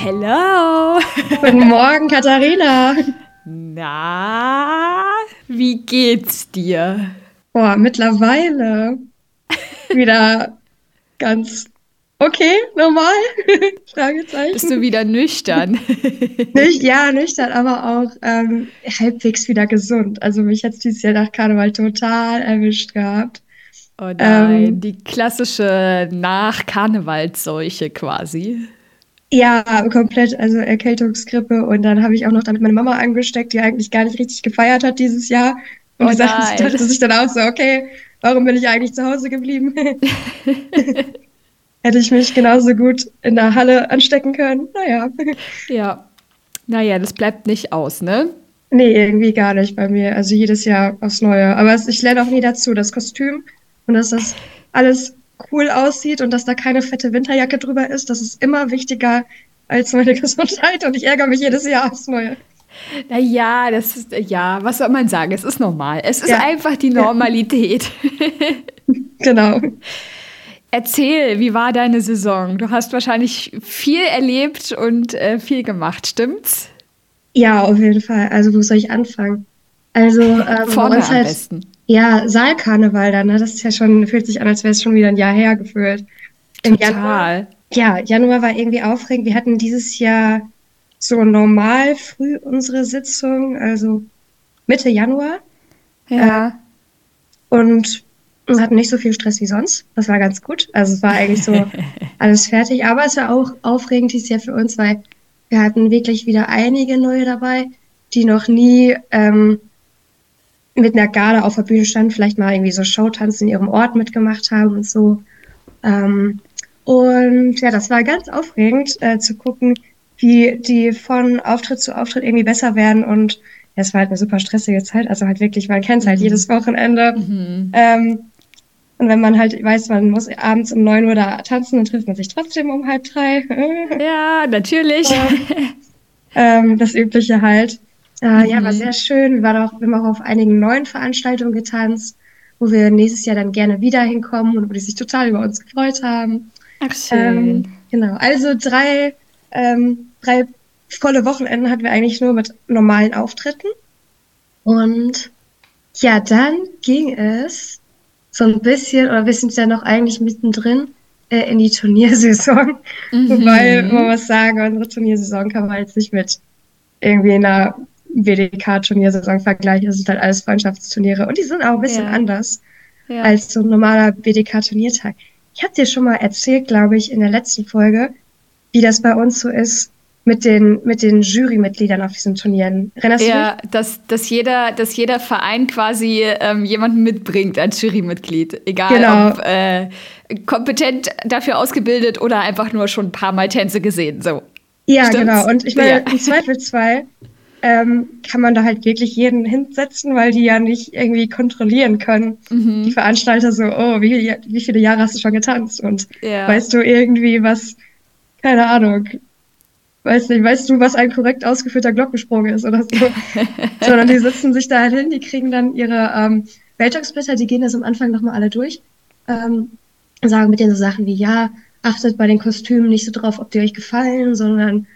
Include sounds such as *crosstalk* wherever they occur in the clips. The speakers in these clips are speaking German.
Hello. *laughs* Guten Morgen, Katharina. Na, wie geht's dir? Boah, mittlerweile *laughs* wieder ganz okay, normal. *laughs* Fragezeichen. Bist du wieder nüchtern? Nicht, ja, nüchtern, aber auch ähm, halbwegs wieder gesund. Also mich hat dieses Jahr nach Karneval total erwischt gehabt. Oh nein, ähm, die klassische Nach-Karnevalsseuche quasi. Ja, komplett, also Erkältungsgrippe. Und dann habe ich auch noch damit meine Mama angesteckt, die eigentlich gar nicht richtig gefeiert hat dieses Jahr. Und oh die *laughs* dachte sich dann auch so, okay, warum bin ich eigentlich zu Hause geblieben? *laughs* Hätte ich mich genauso gut in der Halle anstecken können. Naja. Ja. Naja, das bleibt nicht aus, ne? Nee, irgendwie gar nicht bei mir. Also jedes Jahr aufs Neue. Aber ich lerne auch nie dazu. Das Kostüm und dass das alles cool aussieht und dass da keine fette Winterjacke drüber ist, das ist immer wichtiger als meine *laughs* Gesundheit und ich ärgere mich jedes Jahr aufs Neue. Naja, das ist, ja, was soll man sagen? Es ist normal. Es ist ja. einfach die Normalität. *laughs* genau. Erzähl, wie war deine Saison? Du hast wahrscheinlich viel erlebt und äh, viel gemacht, stimmt's? Ja, auf jeden Fall. Also, wo soll ich anfangen? Also, ähm, Vorne am halt, besten. Ja, Saalkarneval dann, ne? Das ist ja schon, fühlt sich an, als wäre es schon wieder ein Jahr her gefühlt. Im Total. Januar, ja, Januar war irgendwie aufregend. Wir hatten dieses Jahr so normal früh unsere Sitzung, also Mitte Januar. Ja. Äh, und hatten nicht so viel Stress wie sonst. Das war ganz gut. Also es war eigentlich so *laughs* alles fertig. Aber es war auch aufregend dieses Jahr für uns, weil wir hatten wirklich wieder einige neue dabei, die noch nie ähm, mit einer Garde auf der Bühne standen, vielleicht mal irgendwie so Showtanz in ihrem Ort mitgemacht haben und so. Ähm, und ja, das war ganz aufregend äh, zu gucken, wie die von Auftritt zu Auftritt irgendwie besser werden. Und ja, es war halt eine super stressige Zeit. Also halt wirklich, man kennt es halt mhm. jedes Wochenende. Mhm. Ähm, und wenn man halt weiß, man muss abends um neun Uhr da tanzen, dann trifft man sich trotzdem um halb drei. *laughs* Ja, natürlich. ähm, das Übliche halt. Äh, mhm. Ja, war sehr schön. Wir, waren auch, wir haben auch auf einigen neuen Veranstaltungen getanzt, wo wir nächstes Jahr dann gerne wieder hinkommen und wo die sich total über uns gefreut haben. Ach, schön. Ähm, genau. Also drei, ähm, drei volle Wochenenden hatten wir eigentlich nur mit normalen Auftritten. Und ja, dann ging es so ein bisschen, oder wir sind ja noch eigentlich mittendrin, äh, in die Turniersaison. *laughs* Mhm. Weil, man muss sagen, unsere Turniersaison kann man jetzt nicht mit irgendwie einer WDK-Turniersaison vergleiche, das sind halt alles Freundschaftsturniere und die sind auch ein bisschen ja. anders ja. als so ein normaler WDK-Turniertag. Ich habe dir schon mal erzählt, glaube ich, in der letzten Folge, wie das bei uns so ist mit den, mit den Jurymitgliedern auf diesen Turnieren. Erinnerst ja, du dich? Dass, dass, jeder, dass jeder Verein quasi ähm, jemanden mitbringt als Jurymitglied. Egal genau. ob äh, kompetent dafür ausgebildet oder einfach nur schon ein paar Mal Tänze gesehen. So. Ja, Stimmt's? genau. Und ich meine, ja. im Zweifelsfall ähm, kann man da halt wirklich jeden hinsetzen, weil die ja nicht irgendwie kontrollieren können. Mhm. Die Veranstalter so, oh, wie, wie viele Jahre hast du schon getanzt? Und ja. weißt du irgendwie was, keine Ahnung, weiß nicht, weißt du, was ein korrekt ausgeführter Glockensprung ist oder so. *laughs* Sondern die sitzen sich da halt hin, die kriegen dann ihre ähm, Welttagsblätter, die gehen das am Anfang nochmal alle durch, ähm, sagen mit denen so Sachen wie, ja, achtet bei den Kostümen nicht so drauf, ob die euch gefallen, sondern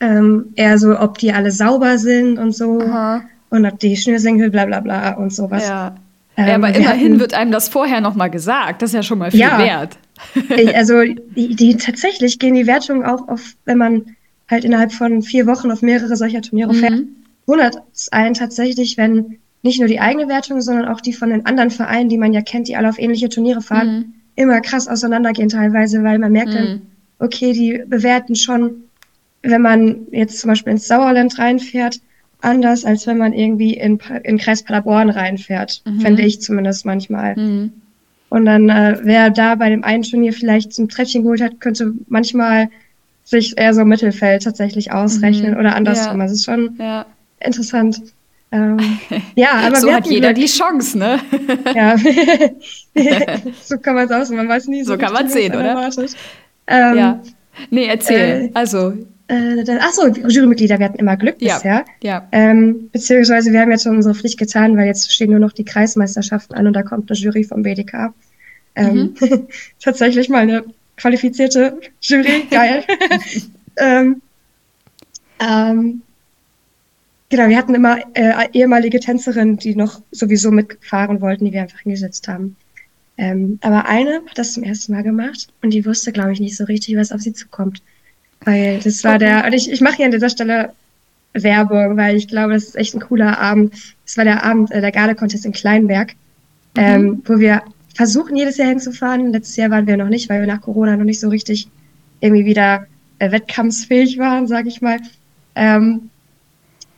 ähm, eher so, ob die alle sauber sind und so. Aha. Und ob die Schnürsenkel, bla bla bla und sowas. Ja. Ähm, ja, aber immerhin hatten, wird einem das vorher nochmal gesagt. Das ist ja schon mal viel ja, wert. *laughs* also die, die, tatsächlich gehen die Wertungen auch auf, wenn man halt innerhalb von vier Wochen auf mehrere solcher Turniere mhm. fährt, wundert es einen tatsächlich, wenn nicht nur die eigene Wertung, sondern auch die von den anderen Vereinen, die man ja kennt, die alle auf ähnliche Turniere fahren, mhm. immer krass auseinandergehen teilweise, weil man merkt mhm. dann, okay, die bewerten schon wenn man jetzt zum Beispiel ins Sauerland reinfährt, anders, als wenn man irgendwie in, in Kreis Paderborn reinfährt, mhm. fände ich zumindest manchmal. Mhm. Und dann, äh, wer da bei dem einen Turnier vielleicht zum Treppchen geholt hat, könnte manchmal sich eher so im Mittelfeld tatsächlich ausrechnen mhm. oder andersrum. Ja. Also ist schon ja. interessant. Ähm, *laughs* ja, aber so hat jeder Glück. die Chance, ne? ja, *laughs* so kann man es auch, man weiß nie so. So kann man sehen, oder? Ähm, ja. Nee, erzähl. Äh, also, äh, achso, Jurymitglieder, wir hatten immer Glück ja, bisher. Ja. Ähm, beziehungsweise wir haben jetzt schon unsere Pflicht getan, weil jetzt stehen nur noch die Kreismeisterschaften an und da kommt eine Jury vom BDK. Ähm, mhm. *laughs* tatsächlich mal eine qualifizierte Jury, *laughs* geil. ähm, Ähm, genau, wir hatten immer äh, ehemalige Tänzerinnen, die noch sowieso mitfahren wollten, die wir einfach hingesetzt haben. Ähm, aber eine hat das zum ersten Mal gemacht und die wusste, glaube ich, nicht so richtig, was auf sie zukommt. Weil das war der, und ich, ich mache hier an dieser Stelle Werbung, weil ich glaube, das ist echt ein cooler Abend. Das war der Abend, äh, der Garde-Contest in Kleinberg, mhm. ähm, wo wir versuchen, jedes Jahr hinzufahren. Letztes Jahr waren wir noch nicht, weil wir nach Corona noch nicht so richtig irgendwie wieder äh, wettkampfsfähig waren, sag ich mal. Ähm,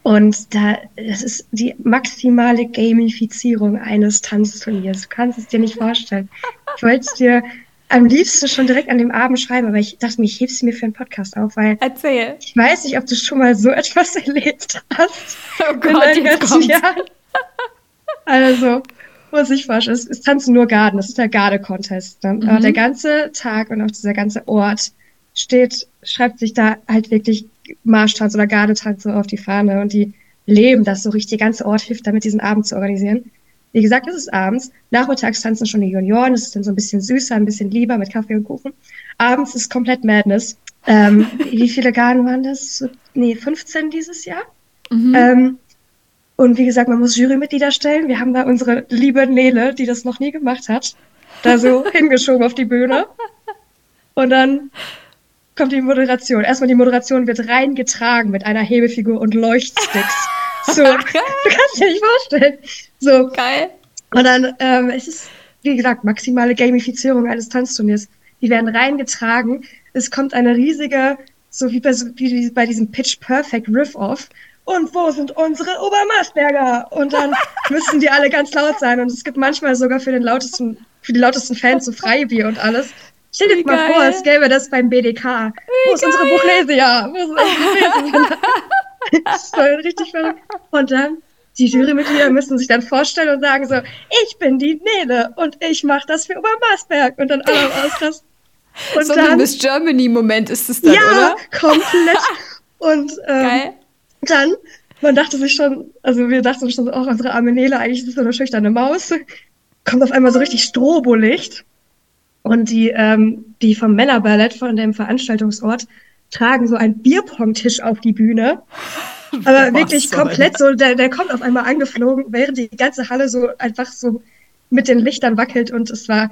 und da, das ist die maximale Gamifizierung eines Tanzturniers. Du kannst es dir nicht vorstellen. Ich wollte es dir am liebsten schon direkt an dem Abend schreiben, aber ich dachte mir, ich hebe sie mir für einen Podcast auf, weil Erzähl. ich weiß nicht, ob du schon mal so *laughs* etwas erlebt hast. Oh Gott, in jetzt kommt's. Jahren. Also, muss ich vorstellen, es, es tanzen nur Garden, das ist der Garde-Contest. Ne? Mhm. Der ganze Tag und auch dieser ganze Ort steht, schreibt sich da halt wirklich Marschtanz oder Gardetanz so auf die Fahne und die leben das so richtig. Der ganze Ort hilft damit, diesen Abend zu organisieren. Wie gesagt, es ist abends. Nachmittags tanzen schon die Junioren. Es ist dann so ein bisschen süßer, ein bisschen lieber mit Kaffee und Kuchen. Abends ist komplett Madness. Ähm, *laughs* wie viele Garden waren das? So, nee, 15 dieses Jahr. Mhm. Ähm, und wie gesagt, man muss Jurymitglieder stellen. Wir haben da unsere liebe Nele, die das noch nie gemacht hat, da so *laughs* hingeschoben auf die Bühne. Und dann kommt die Moderation. Erstmal die Moderation wird reingetragen mit einer Hebefigur und Leuchtsticks. So, *laughs* du kannst dir nicht vorstellen. So. Geil. Und dann ähm, es ist wie gesagt, maximale Gamifizierung eines Tanzturniers. Die werden reingetragen. Es kommt eine riesige, so wie bei, wie bei diesem Pitch Perfect Riff-Off. Und wo sind unsere Obermaßberger? Und dann *laughs* müssen die alle ganz laut sein. Und es gibt manchmal sogar für den lautesten, für die lautesten Fans so Freibier und alles. Stell dir mal vor, es gäbe das beim BDK. Wie Wo ist geil. unsere Buchlesia? Wo ist unsere *laughs* Buchlesia? *laughs* das war richtig verrückt. Und dann, die Jurymitglieder müssen sich dann vorstellen und sagen so, ich bin die Nele und ich mache das für Obermarsberg. Und dann alle ausrasten. Und so dann, ein Miss Germany-Moment ist es dann, ja, oder? Ja, komplett. *laughs* Und ähm, dann, man dachte sich schon, also wir dachten schon, oh, unsere arme Nele, eigentlich ist das so eine schüchterne Maus. Kommt auf einmal so richtig Strobolicht. Und die, ähm, die vom Männerballett, von dem Veranstaltungsort, tragen so einen Bierpong-Tisch auf die Bühne. Aber *laughs* wirklich komplett so, der, der kommt auf einmal angeflogen, während die ganze Halle so einfach so mit den Lichtern wackelt und es war ein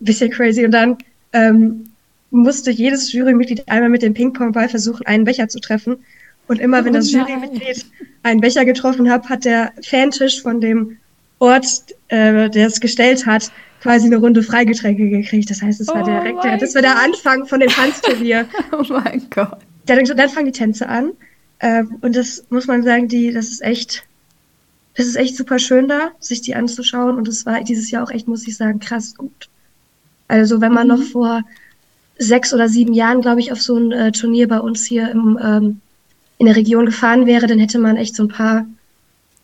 bisschen crazy. Und dann ähm, musste jedes Jurymitglied einmal mit dem Ping-Pong-Ball versuchen, einen Becher zu treffen. Und immer, wenn das oh Jurymitglied einen Becher getroffen hat, hat der Fantisch von dem Ort, äh, der es gestellt hat, quasi eine Runde Freigetränke gekriegt. Das heißt, es war oh direkt der, das war der Anfang von dem Tanzturnier. *laughs* oh mein Gott. Dann, dann fangen die Tänze an. Ähm, und das muss man sagen, die, das ist echt, das ist echt super schön da, sich die anzuschauen. Und es war dieses Jahr auch echt, muss ich sagen, krass gut. Also wenn man mhm. noch vor sechs oder sieben Jahren, glaube ich, auf so ein äh, Turnier bei uns hier im, ähm, in der Region gefahren wäre, dann hätte man echt so ein paar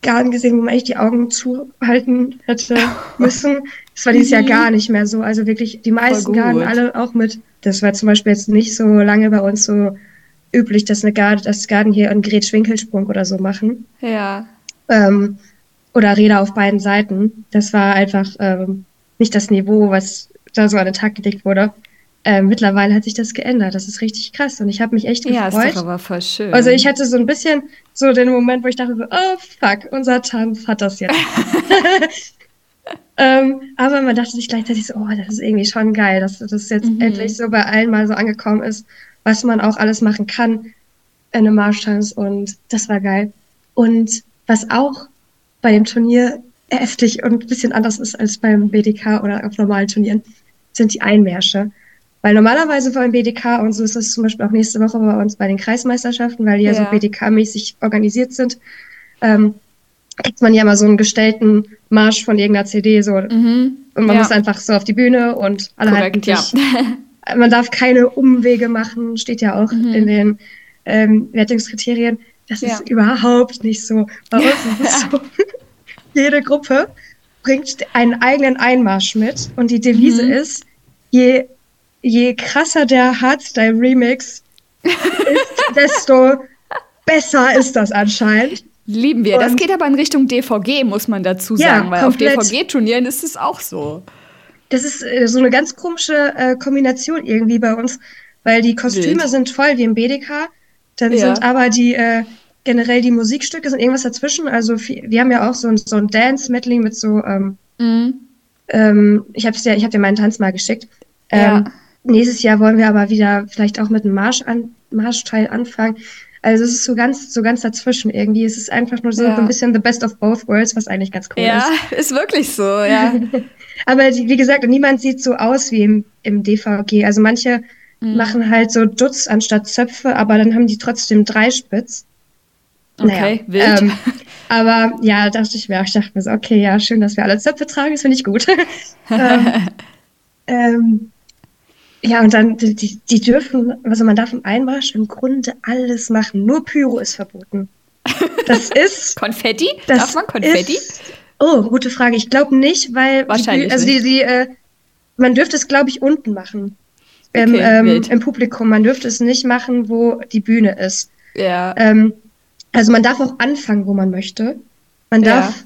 Garten gesehen, wo man echt die Augen zuhalten hätte *laughs* müssen. Das war dieses Jahr mhm. gar nicht mehr so. Also wirklich die meisten Garten alle auch mit. Das war zum Beispiel jetzt nicht so lange bei uns so üblich, dass eine Garde, das Garten hier einen Gretschwinkelsprung oder so machen. Ja. Ähm, oder Räder auf beiden Seiten. Das war einfach ähm, nicht das Niveau, was da so an den Tag gelegt wurde. Äh, mittlerweile hat sich das geändert. Das ist richtig krass und ich habe mich echt gefreut. Ja, ist doch aber voll schön. Also ich hatte so ein bisschen so den Moment, wo ich dachte, so, oh fuck, unser Tanz hat das jetzt. *laughs* ähm, aber man dachte sich gleichzeitig so, oh, das ist irgendwie schon geil, dass das jetzt mhm. endlich so bei allen mal so angekommen ist, was man auch alles machen kann in einem Marschtanz und das war geil. Und was auch bei dem Turnier heftig und ein bisschen anders ist als beim BDK oder auf normalen Turnieren, sind die Einmärsche. Weil normalerweise vor dem BDK, und so ist es zum Beispiel auch nächste Woche bei uns bei den Kreismeisterschaften, weil die ja, ja so BDK-mäßig organisiert sind, ähm, kriegt man ja mal so einen gestellten Marsch von irgendeiner CD so. Mhm. Und man ja. muss einfach so auf die Bühne und alle Korrekt, halten ja. *laughs* Man darf keine Umwege machen, steht ja auch mhm. in den ähm, Wertungskriterien. Das ja. ist überhaupt nicht so. Bei uns ist es *laughs* so, *laughs* jede Gruppe bringt einen eigenen Einmarsch mit und die Devise mhm. ist, je je krasser der Hardstyle-Remix ist, desto besser ist das anscheinend. Lieben wir. Und das geht aber in Richtung DVG, muss man dazu sagen, ja, weil komplett. auf DVG-Turnieren ist es auch so. Das ist äh, so eine ganz komische äh, Kombination irgendwie bei uns, weil die Kostüme Wild. sind voll wie im BDK. Dann ja. sind aber die äh, generell die Musikstücke sind irgendwas dazwischen. Also wir haben ja auch so ein, so ein Dance-Medley mit so. Ähm, mhm. ähm, ich habe ja, ich habe dir meinen Tanz mal geschickt. Ähm, ja. Nächstes Jahr wollen wir aber wieder vielleicht auch mit einem Marsch an, Marschteil anfangen. Also es ist so ganz, so ganz dazwischen irgendwie. Es ist einfach nur so, ja. ein bisschen the best of both worlds, was eigentlich ganz cool ja, ist. Ja, *laughs* ist wirklich so, ja. *laughs* aber die, wie gesagt, niemand sieht so aus wie im, im DVG. Also manche mhm. machen halt so Dutz anstatt Zöpfe, aber dann haben die trotzdem drei Spitz. Okay, naja, wild. Ähm, aber ja, dachte ich mir, ich dachte mir so, okay, ja, schön, dass wir alle Zöpfe tragen, das finde ich gut. *laughs* ähm, ähm, ja, und dann, die, die dürfen, also man darf im Einmarsch im Grunde alles machen. Nur Pyro ist verboten. Das *laughs* ist. Konfetti? Das darf man Konfetti? Ist, oh, gute Frage. Ich glaube nicht, weil. Wahrscheinlich. Die, also die, die, äh, man dürfte es, glaube ich, unten machen. Im, okay, ähm, Im Publikum. Man dürfte es nicht machen, wo die Bühne ist. Ja. Ähm, also man darf auch anfangen, wo man möchte. Man darf,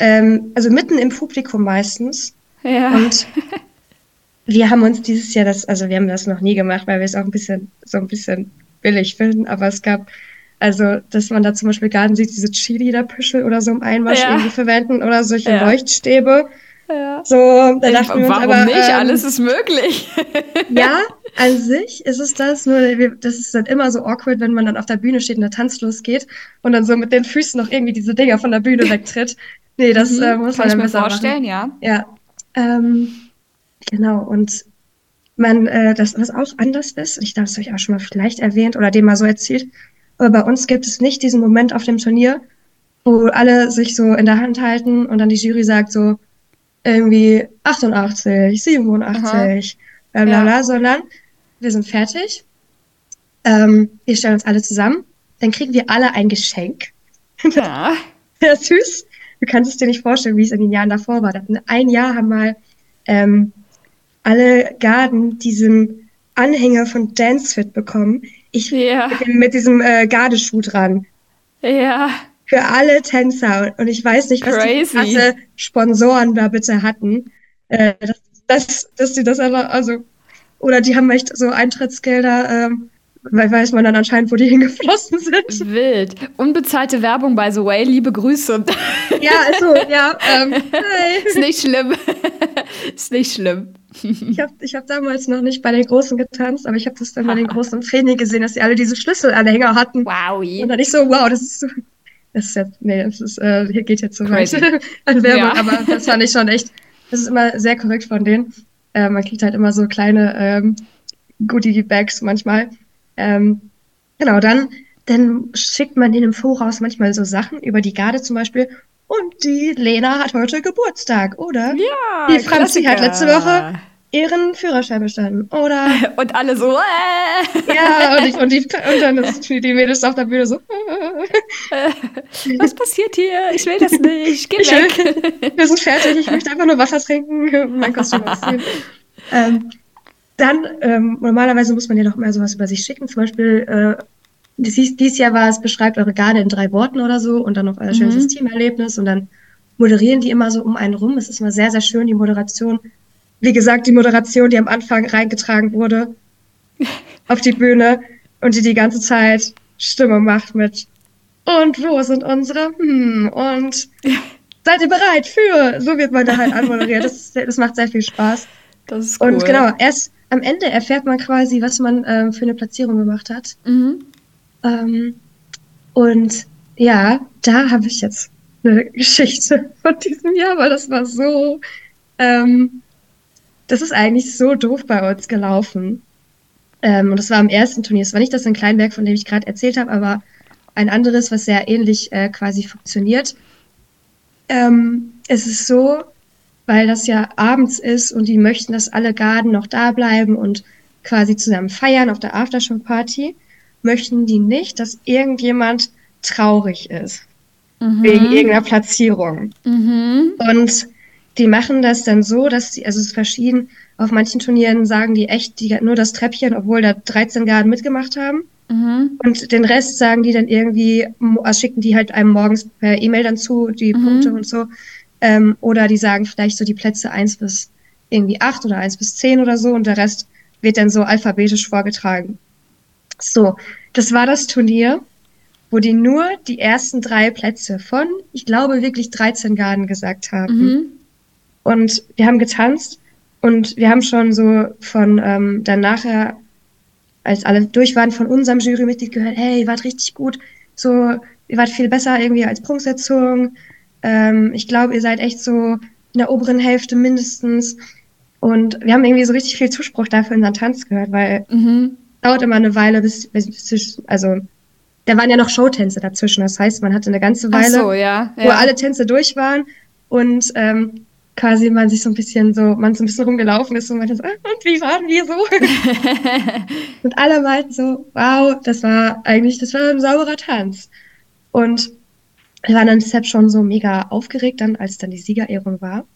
ja. ähm, also mitten im Publikum meistens. Ja. Und *laughs* wir haben uns dieses Jahr das, also wir haben das noch nie gemacht, weil wir es auch ein bisschen, so ein bisschen billig finden, aber es gab, also, dass man da zum Beispiel Garten sieht, diese Cheerleader-Püschel oder so im Einmarsch ja. irgendwie verwenden oder solche ja. Leuchtstäbe. Ja. So, da dachten wir uns Warum aber, nicht? Ähm, Alles ist möglich. *laughs* ja, an sich ist es das, nur das ist dann immer so awkward, wenn man dann auf der Bühne steht und der Tanz losgeht und dann so mit den Füßen noch irgendwie diese Dinger von der Bühne wegtritt. Nee, das mhm, äh, muss Kann man ich mir vorstellen, machen. ja. Ja. Ähm, genau, und man, äh, das, was auch anders ist, ich glaube, das habe ich auch schon mal vielleicht erwähnt oder dem mal so erzählt, aber bei uns gibt es nicht diesen Moment auf dem Turnier, wo alle sich so in der Hand halten und dann die Jury sagt so irgendwie 88, 87, bla bla bla, sondern wir sind fertig, ähm, wir stellen uns alle zusammen, dann kriegen wir alle ein Geschenk. *laughs* Ja. ja, süß. Du kannst es dir nicht vorstellen, wie es in den Jahren davor war. Ein Jahr haben mal ähm, alle Garden diesen Anhänger von Dancefit bekommen. Ich ja. mit, dem, mit diesem äh, Gardeschuh dran. Ja. Für alle Tänzer. Und ich weiß nicht, was Crazy. die Sponsoren da bitte hatten. Äh, dass, dass, dass die das einfach, also, oder die haben echt so Eintrittsgelder ähm, weil weiß man dann anscheinend, wo die hingeflossen sind. Wild. Unbezahlte Werbung, by the way. Liebe Grüße. Ja, also, ja. Ähm, hey. Ist nicht schlimm. Ist nicht schlimm. Ich habe ich hab damals noch nicht bei den Großen getanzt, aber ich habe das dann bei den Großen im Training gesehen, dass sie alle diese Schlüsselanhänger hatten. Wow. Und dann ich so, wow, das ist so. Das ist jetzt, nee, das ist, äh, hier geht jetzt so weit *laughs* an Werbung, ja. aber das fand ich schon echt, das ist immer sehr korrekt von denen. Äh, man kriegt halt immer so kleine ähm, Goodie-Bags manchmal. Ähm, genau, dann, dann schickt man denen im Voraus manchmal so Sachen über die Garde zum Beispiel. Und die Lena hat heute Geburtstag, oder? Ja. Die Franzi hat letzte Woche ihren Führerschein bestanden, oder? *laughs* Und alle so, äh. Ja, und, ich, und, die, und dann ist die Mädels auf der Bühne so, äh. *laughs* Was passiert hier? Ich will das nicht, geh ich weg. Will, wir sind fertig, ich möchte einfach nur Wasser trinken, mein Kostüm *laughs* ausziehen. ähm, dann, ähm, normalerweise muss man ja noch mal sowas über sich schicken. Zum Beispiel, äh, dies, dieses Jahr war es, beschreibt eure Garde in drei Worten oder so und dann noch euer mhm. schönstes Teamerlebnis und dann moderieren die immer so um einen rum. Es ist immer sehr, sehr schön, die Moderation. Wie gesagt, die Moderation, die am Anfang reingetragen wurde *laughs* auf die Bühne und die die ganze Zeit Stimme macht mit und wo sind unsere? Hm, und *laughs* seid ihr bereit für? So wird man da halt anmoderiert. Das, das macht sehr viel Spaß. Das ist cool. Und genau, erst am Ende erfährt man quasi, was man ähm, für eine Platzierung gemacht hat. Mhm. Ähm, und ja, da habe ich jetzt eine *laughs* Geschichte von diesem Jahr, weil das war so, ähm, das ist eigentlich so doof bei uns gelaufen. Ähm, und das war am ersten Turnier. Es war nicht das in Kleinberg, von dem ich gerade erzählt habe, aber ein anderes, was sehr ähnlich äh, quasi funktioniert. Ähm, es ist so, weil das ja abends ist und die möchten, dass alle Garden noch da bleiben und quasi zusammen feiern auf der Aftershow-Party, möchten die nicht, dass irgendjemand traurig ist. Mhm. Wegen irgendeiner Platzierung. Mhm. Und die machen das dann so, dass die, also es ist verschieden, auf manchen Turnieren sagen die echt die, nur das Treppchen, obwohl da 13 Garden mitgemacht haben. Mhm. Und den Rest sagen die dann irgendwie, also schicken die halt einem morgens per E-Mail dann zu, die mhm. Punkte und so. Ähm, oder die sagen vielleicht so die Plätze eins bis irgendwie acht oder eins bis zehn oder so und der Rest wird dann so alphabetisch vorgetragen. So, das war das Turnier, wo die nur die ersten drei Plätze von, ich glaube, wirklich 13 Garden gesagt haben. Mhm. Und wir haben getanzt und wir haben schon so von ähm, dann nachher, als alle durch waren, von unserem Jurymitglied gehört, hey, ihr wart richtig gut, so, ihr wart viel besser irgendwie als Prunksetzung. Ähm, ich glaube, ihr seid echt so in der oberen Hälfte mindestens. Und wir haben irgendwie so richtig viel Zuspruch dafür in unseren Tanz gehört, weil mhm. dauert immer eine Weile, bis, bis, also da waren ja noch Showtänze dazwischen. Das heißt, man hatte eine ganze Weile, so, ja, ja. wo alle Tänze durch waren und ähm, quasi man sich so ein bisschen so, man so ein bisschen rumgelaufen ist und man so, ah, und wie waren wir so? *laughs* und alle meinten so, wow, das war eigentlich, das war ein sauberer Tanz. Und wir waren dann deshalb schon so mega aufgeregt dann, als dann die Siegerehrung war.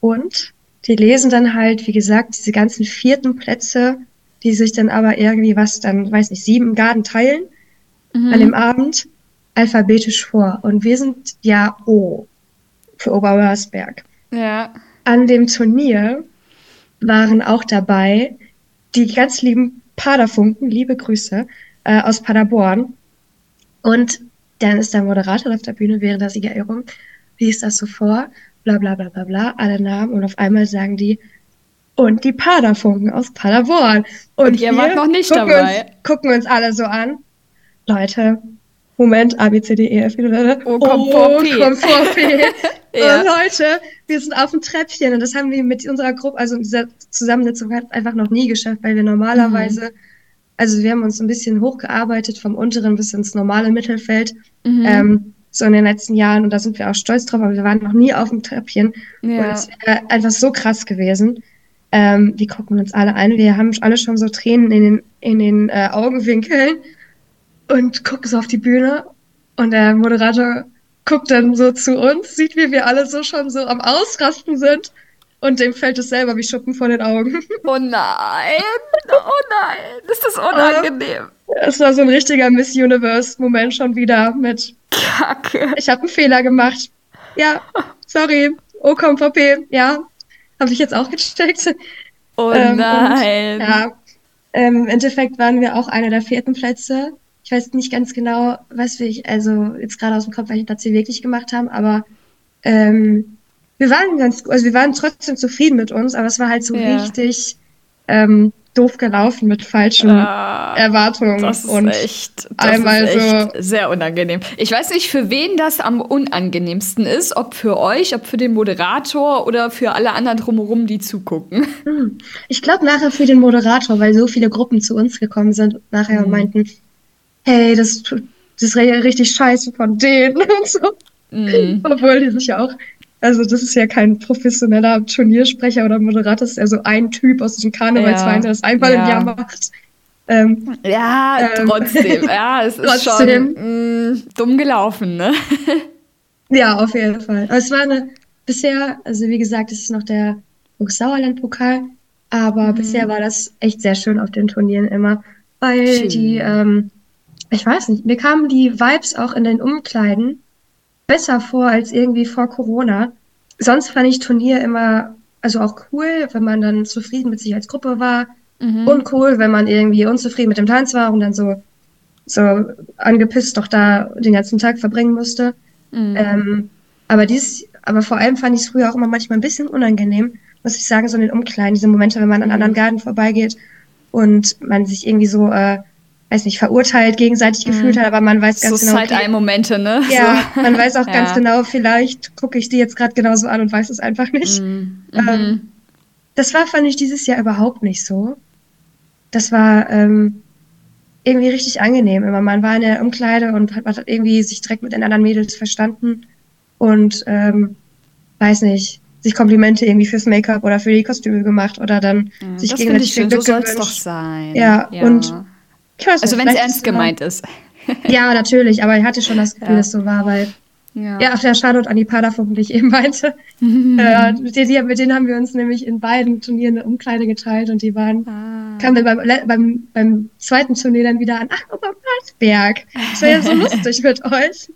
Und die lesen dann halt, wie gesagt, diese ganzen vierten Plätze, die sich dann aber irgendwie was dann, weiß nicht, sieben Garden teilen mhm. an dem Abend alphabetisch vor. Und wir sind ja O für Oberwörsberg. Ja. An dem Turnier waren auch dabei die ganz lieben Paderfunken, liebe Grüße, äh, aus Paderborn. Und dann ist der Moderator auf der Bühne während der Siegerehrung, liest das so vor, bla bla bla bla bla, alle Namen und auf einmal sagen die, und die Paderfunken aus Paderborn. Und, und ihr wart noch nicht gucken dabei. Uns, gucken uns alle so an. Leute, Moment, A, B, C, D, E, F, G, Oh, komm vor P. *laughs* Vor P. *laughs* ja. Leute, wir sind auf dem Treppchen und das haben wir mit unserer Gruppe, also in dieser Zusammensetzung hat einfach noch nie geschafft, weil wir normalerweise, mhm. Also wir haben uns ein bisschen hochgearbeitet vom unteren bis ins normale Mittelfeld, mhm. ähm, so in den letzten Jahren und da sind wir auch stolz drauf, aber wir waren noch nie auf dem Treppchen ja. und es wäre einfach so krass gewesen. Ähm, wir gucken uns alle ein, wir haben alle schon so Tränen in den, in den äh, Augenwinkeln und gucken so auf die Bühne und der Moderator guckt dann so zu uns, sieht, wie wir alle so schon so am Ausrasten sind und dem fällt es selber wie Schuppen vor den Augen. *laughs* Oh nein, oh nein, ist das unangenehm. Es war so ein richtiger Miss Universe-Moment schon wieder mit Kacke. Ich habe einen Fehler gemacht. Ja, sorry. Oh, komm, VP. Ja, habe ich jetzt auch gecheckt. Oh ähm, nein. Und, ja, ähm, im Endeffekt waren wir auch einer der vierten Plätze ich weiß nicht ganz genau, was wir, also jetzt gerade aus dem Kopf, welchen Platz wir wirklich gemacht haben, aber ähm, wir waren ganz, also wir waren trotzdem zufrieden mit uns, aber es war halt so ja. richtig ähm, doof gelaufen mit falschen ah, Erwartungen. Das ist und echt, das einmal ist echt so sehr unangenehm. Ich weiß nicht, für wen das am unangenehmsten ist, ob für euch, ob für den Moderator oder für alle anderen drumherum, die zugucken. *laughs* Hm. Ich glaube nachher für den Moderator, weil so viele Gruppen zu uns gekommen sind nachher mhm. meinten, hey, das, das ist richtig scheiße von denen *laughs* und so. Mm. Obwohl die sich ja auch, also das ist ja kein professioneller Turniersprecher oder Moderator, das ist ja so ein Typ aus diesem Karnevalsverein, der das einmal ja. im Jahr macht. Ähm, ja, ähm, trotzdem. Ja, es ist trotzdem. schon mh, dumm gelaufen, ne? *laughs* ja, auf jeden Fall. Aber es war eine, bisher, also wie gesagt, es ist noch der Hochsauerland-Pokal, aber mhm. bisher war das echt sehr schön auf den Turnieren immer, weil schön. die ähm, ich weiß nicht, mir kamen die Vibes auch in den Umkleiden besser vor als irgendwie vor Corona. Sonst fand ich Turnier immer, also auch cool, wenn man dann zufrieden mit sich als Gruppe war. Mhm. Und cool, wenn man irgendwie unzufrieden mit dem Tanz war und dann so, so angepisst doch da den ganzen Tag verbringen musste. Mhm. Ähm, aber dies, aber vor allem fand ich es früher auch immer manchmal ein bisschen unangenehm, muss ich sagen, so in den Umkleiden, diese Momente, wenn man an mhm. anderen Garten vorbeigeht und man sich irgendwie so äh, weiß nicht, verurteilt gegenseitig mhm. gefühlt hat, aber man weiß ganz so genau. So Side-Eye-Momente, ne? Ja, so. man weiß auch *laughs* ja. ganz genau, vielleicht gucke ich die jetzt gerade genauso an und weiß es einfach nicht. Mhm. Ähm, mhm. das war, fand ich, dieses Jahr überhaupt nicht so. Das war ähm, irgendwie richtig angenehm. Immer man war in der Umkleide und hat, hat irgendwie sich direkt mit den anderen Mädels verstanden und ähm, weiß nicht, sich Komplimente irgendwie fürs Make-up oder für die Kostüme gemacht oder dann mhm, sich gegenseitig viel Glück so soll es doch sein. Ja, ja. und also wenn es ernst gemeint ist. *laughs* ja, natürlich, aber ich hatte schon das Gefühl, ja. dass so war, weil ja, ja der Charlotte Anipada-Funken, die ich eben meinte, *laughs* äh, mit, denen, mit, denen haben wir uns nämlich in beiden Turnieren eine Umkleide geteilt und die waren, ah. kamen wir beim, beim, beim zweiten Turnier dann wieder an, ach, Obermarsberg. Das wäre ja so *laughs* lustig mit euch.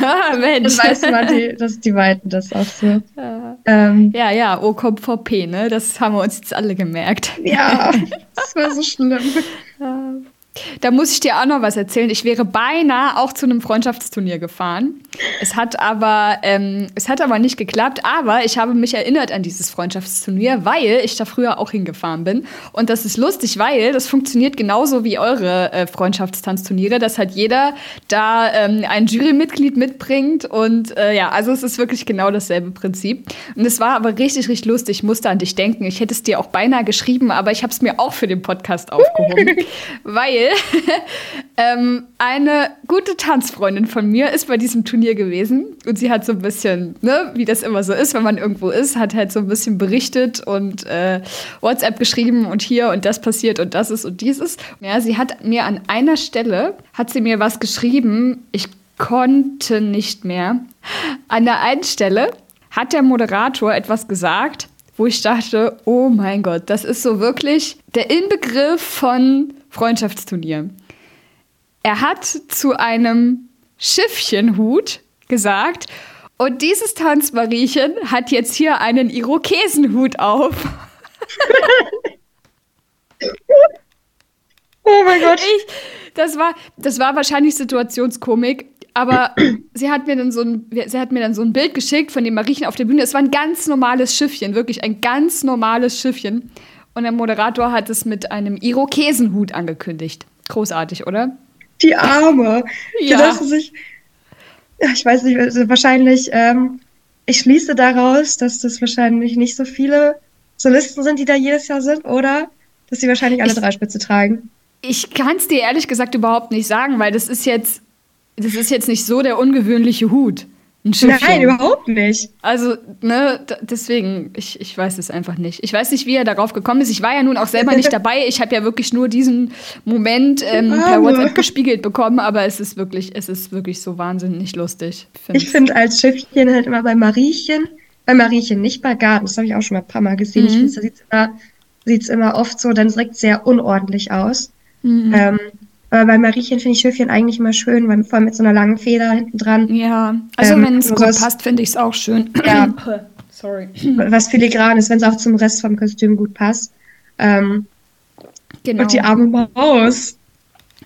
ah, Mensch. Dann weiß man, die, dass die meinten das auch so. Ja, ähm, ja, ja, O kommt vor P, ne? Das haben wir uns jetzt alle gemerkt. ja, das war so schlimm. Da muss ich dir auch noch was erzählen. Ich wäre beinahe auch zu einem Freundschaftsturnier gefahren. Es hat aber, ähm, es hat aber nicht geklappt. Aber ich habe mich erinnert an dieses Freundschaftsturnier, weil ich da früher auch hingefahren bin. Und das ist lustig, weil das funktioniert genauso wie eure äh, Freundschaftstanzturniere, dass halt jeder da ähm, ein Jurymitglied mitbringt. Und äh, ja, also es ist wirklich genau dasselbe Prinzip. Und es war aber richtig, richtig lustig. Ich musste an dich denken. Ich hätte es dir auch beinahe geschrieben, aber ich habe es mir auch für den Podcast aufgehoben. *laughs* weil *laughs* ähm, eine gute Tanzfreundin von mir ist bei diesem Turnier gewesen und sie hat so ein bisschen, ne, wie das immer so ist, wenn man irgendwo ist, hat halt so ein bisschen berichtet und äh, WhatsApp geschrieben und hier und das passiert und das ist und dieses. Ja, sie hat mir an einer Stelle, hat sie mir was geschrieben, ich konnte nicht mehr. An der einen Stelle hat der Moderator etwas gesagt, wo ich dachte, oh mein Gott, das ist so wirklich der Inbegriff von Freundschaftsturnier. Er hat zu einem Schiffchenhut gesagt, und dieses Tanzmariechen hat jetzt hier einen Irokesenhut auf. *laughs* oh mein Gott. Ich, das, war, das war wahrscheinlich Situationskomik, aber sie hat mir dann so ein, sie hat mir dann so ein Bild geschickt von dem Mariechen auf der Bühne. Es war ein ganz normales Schiffchen, wirklich ein ganz normales Schiffchen. Und der Moderator hat es mit einem Irokesenhut angekündigt. Großartig, oder? Die Arme. *laughs* Ja. Die dachte sich, ich weiß nicht, also wahrscheinlich, ähm, ich schließe daraus, dass das wahrscheinlich nicht so viele Solisten sind, die da jedes Jahr sind, oder dass sie wahrscheinlich alle ich, drei Spitze tragen. Ich kann es dir ehrlich gesagt überhaupt nicht sagen, weil das ist jetzt, das ist jetzt nicht so der ungewöhnliche Hut. Ein Schiffchen. Nein, überhaupt nicht. Also, ne, deswegen, ich, ich weiß es einfach nicht. Ich weiß nicht, wie er darauf gekommen ist. Ich war ja nun auch selber nicht *laughs* dabei. Ich habe ja wirklich nur diesen Moment ähm, per WhatsApp gespiegelt bekommen, aber es ist wirklich, es ist wirklich so wahnsinnig lustig. Ich finde als Schiffchen halt immer bei Mariechen, bei Mariechen, nicht bei Garten, das habe ich auch schon mal ein paar Mal gesehen. Mhm. Ich finde, da sieht es immer, immer oft so dann direkt sehr unordentlich aus. Mhm. Ähm, aber bei Mariechen finde ich Schiffchen eigentlich immer schön, weil vor allem mit so einer langen Feder hinten dran. Ja, also ähm, wenn es gut passt, finde ich es auch schön. Ja. *clears throat* Sorry. Was filigran ist, wenn es auch zum Rest vom Kostüm gut passt. Ähm, genau. Und die arme Maus.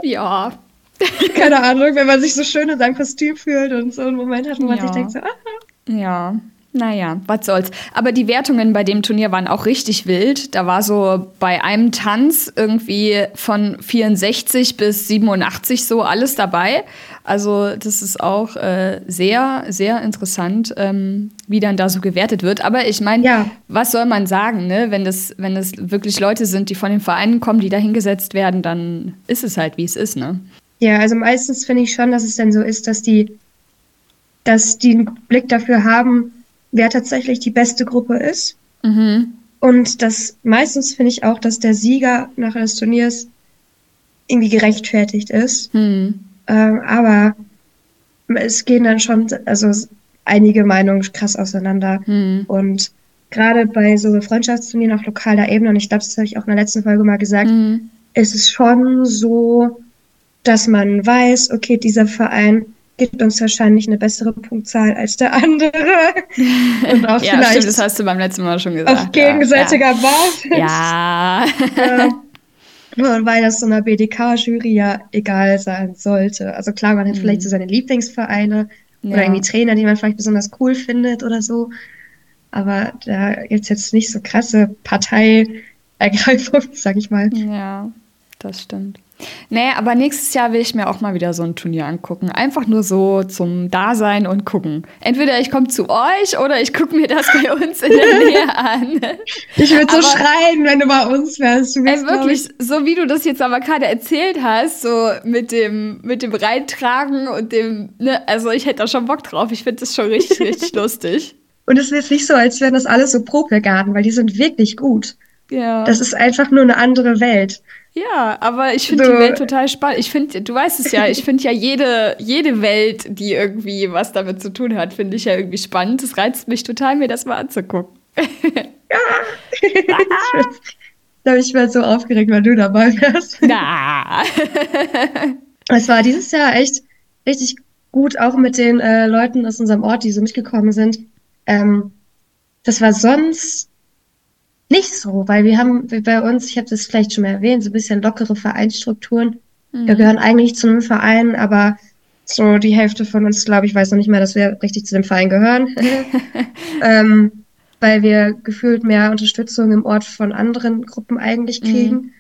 Ja. *laughs* Keine Ahnung, wenn man sich so schön in seinem Kostüm fühlt und so einen Moment hat, wo man ja. sich denkt so, ah. Ja. Naja, was soll's. Aber die Wertungen bei dem Turnier waren auch richtig wild. Da war so bei einem Tanz irgendwie von 64 bis 87 so alles dabei. Also das ist auch äh, sehr, sehr interessant, ähm, wie dann da so gewertet wird. Aber ich meine, ja. was soll man sagen, ne? wenn, das, wenn das wirklich Leute sind, die von den Vereinen kommen, die da hingesetzt werden, dann ist es halt, wie es ist. Ne? Ja, also meistens finde ich schon, dass es dann so ist, dass die, dass die einen Blick dafür haben, wer tatsächlich die beste Gruppe ist. Mhm. Und das meistens finde ich auch, dass der Sieger nachher des Turniers irgendwie gerechtfertigt ist. Mhm. Ähm, aber es gehen dann schon, also einige Meinungen krass auseinander. Mhm. Und gerade bei so Freundschaftsturnieren auf lokaler Ebene, und ich glaube, das habe ich auch in der letzten Folge mal gesagt, mhm. ist es schon so, dass man weiß, okay, dieser Verein gibt uns wahrscheinlich eine bessere Punktzahl als der andere. *laughs* Und auch ja, vielleicht stimmt, das hast du beim letzten Mal schon gesagt. Auf gegenseitiger ja. Basis. Ja. ja. weil das so einer BDK-Jury ja egal sein sollte. Also klar, man hat mhm. vielleicht so seine Lieblingsvereine ja. oder irgendwie Trainer, die man vielleicht besonders cool findet oder so. Aber da gibt es jetzt nicht so krasse Parteiergreifung, *laughs* sag ich mal. Ja, das stimmt. Nee, aber nächstes Jahr will ich mir auch mal wieder so ein Turnier angucken. Einfach nur so zum Dasein und gucken. Entweder ich komme zu euch oder ich gucke mir das bei uns in der Nähe an. Ich würde so schreien, wenn du bei uns wärst. Du ey, wirklich, so wie du das jetzt aber gerade erzählt hast, so mit dem, mit dem Reintragen und dem, ne, also ich hätte da schon Bock drauf. Ich finde das schon richtig, richtig *laughs* lustig. Und es ist nicht so, als wären das alles so Probegarten, weil die sind wirklich gut. Ja. Das ist einfach nur eine andere Welt. Ja, aber ich finde so. die Welt total spannend. Ich finde, du weißt es ja, ich finde ja jede, jede Welt, die irgendwie was damit zu tun hat, finde ich ja irgendwie spannend. Es reizt mich total, mir das mal anzugucken. *laughs* Ja. *laughs* da habe ich mal so aufgeregt, weil du dabei wärst. *laughs* Na. es war dieses Jahr echt richtig gut, auch mit den äh, Leuten aus unserem Ort, die so mitgekommen sind. Ähm, das war sonst nicht so, weil wir haben bei uns, ich habe das vielleicht schon mal erwähnt, so ein bisschen lockere Vereinsstrukturen. Mhm. Wir gehören eigentlich zu einem Verein, aber so die Hälfte von uns, glaube ich, weiß noch nicht mehr, dass wir richtig zu dem Verein gehören. *laughs* ähm, weil wir gefühlt mehr Unterstützung im Ort von anderen Gruppen eigentlich mhm. kriegen. Mhm.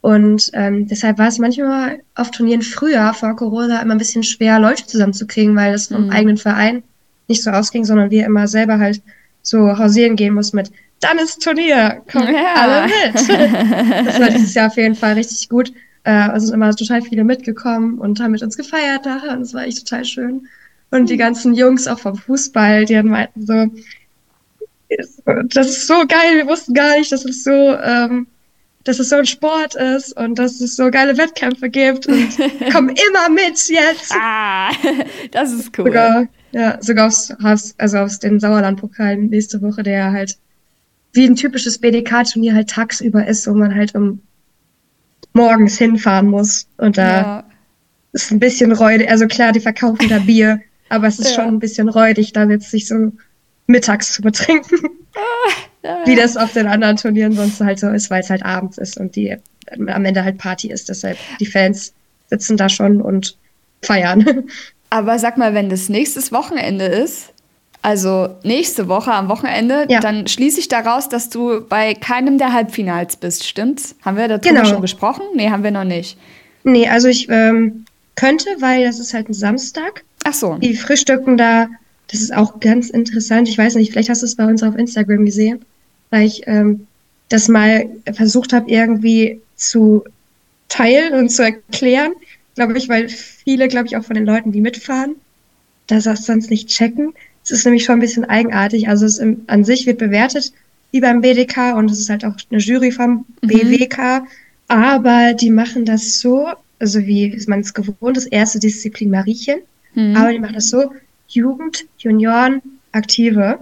Und ähm, deshalb war es manchmal auf Turnieren früher vor Corona immer ein bisschen schwer, Leute zusammenzukriegen, weil es vom mhm. eigenen Verein nicht so ausging, sondern wir immer selber halt so hausieren gehen mussten mit dann ist Turnier, kommt ja. alle mit. das war dieses Jahr auf jeden Fall richtig gut. Äh, es sind immer total viele mitgekommen und haben mit uns gefeiert nachher und es war echt total schön. Und die mhm. ganzen Jungs auch vom Fußball, die dann meinten so, das ist so geil, wir wussten gar nicht, dass es so, ähm, dass es so ein Sport ist und dass es so geile Wettkämpfe gibt und *laughs* kommen immer mit jetzt. Ah, *laughs* das ist cool. Sogar, ja, sogar aus, also aus den Sauerlandpokalen nächste Woche, der halt wie ein typisches BDK-Turnier halt tagsüber ist, wo man halt um morgens hinfahren muss. Und da ja. ist ein bisschen räudig. Also klar, die verkaufen da Bier, aber es ist ja. schon ein bisschen räudig, da jetzt sich so mittags zu betrinken. Ah, Wie das auf den anderen Turnieren sonst halt so ist, weil es halt abends ist und die am Ende halt Party ist. Deshalb die Fans sitzen da schon und feiern. Aber sag mal, wenn das nächstes Wochenende ist, also nächste Woche am Wochenende, ja. dann schließe ich daraus, dass du bei keinem der Halbfinals bist, stimmt's? Haben wir darüber genau. schon gesprochen? Nee, haben wir noch nicht. Nee, also ich ähm, könnte, weil das ist halt ein Samstag. Ach so. Die frühstücken da, das ist auch ganz interessant. Ich weiß nicht, vielleicht hast du es bei uns auf Instagram gesehen, weil ich ähm, das mal versucht habe, irgendwie zu teilen und zu erklären. Glaube ich, weil viele, glaube ich, auch von den Leuten, die mitfahren, das sonst nicht checken. Es ist nämlich schon ein bisschen eigenartig. Also es im, an sich wird bewertet wie beim BDK und es ist halt auch eine Jury vom mhm. BWK. Aber die machen das so, also wie man es gewohnt ist, erste Disziplin Mariechen. Mhm. Aber die machen das so, Jugend, Junioren, Aktive.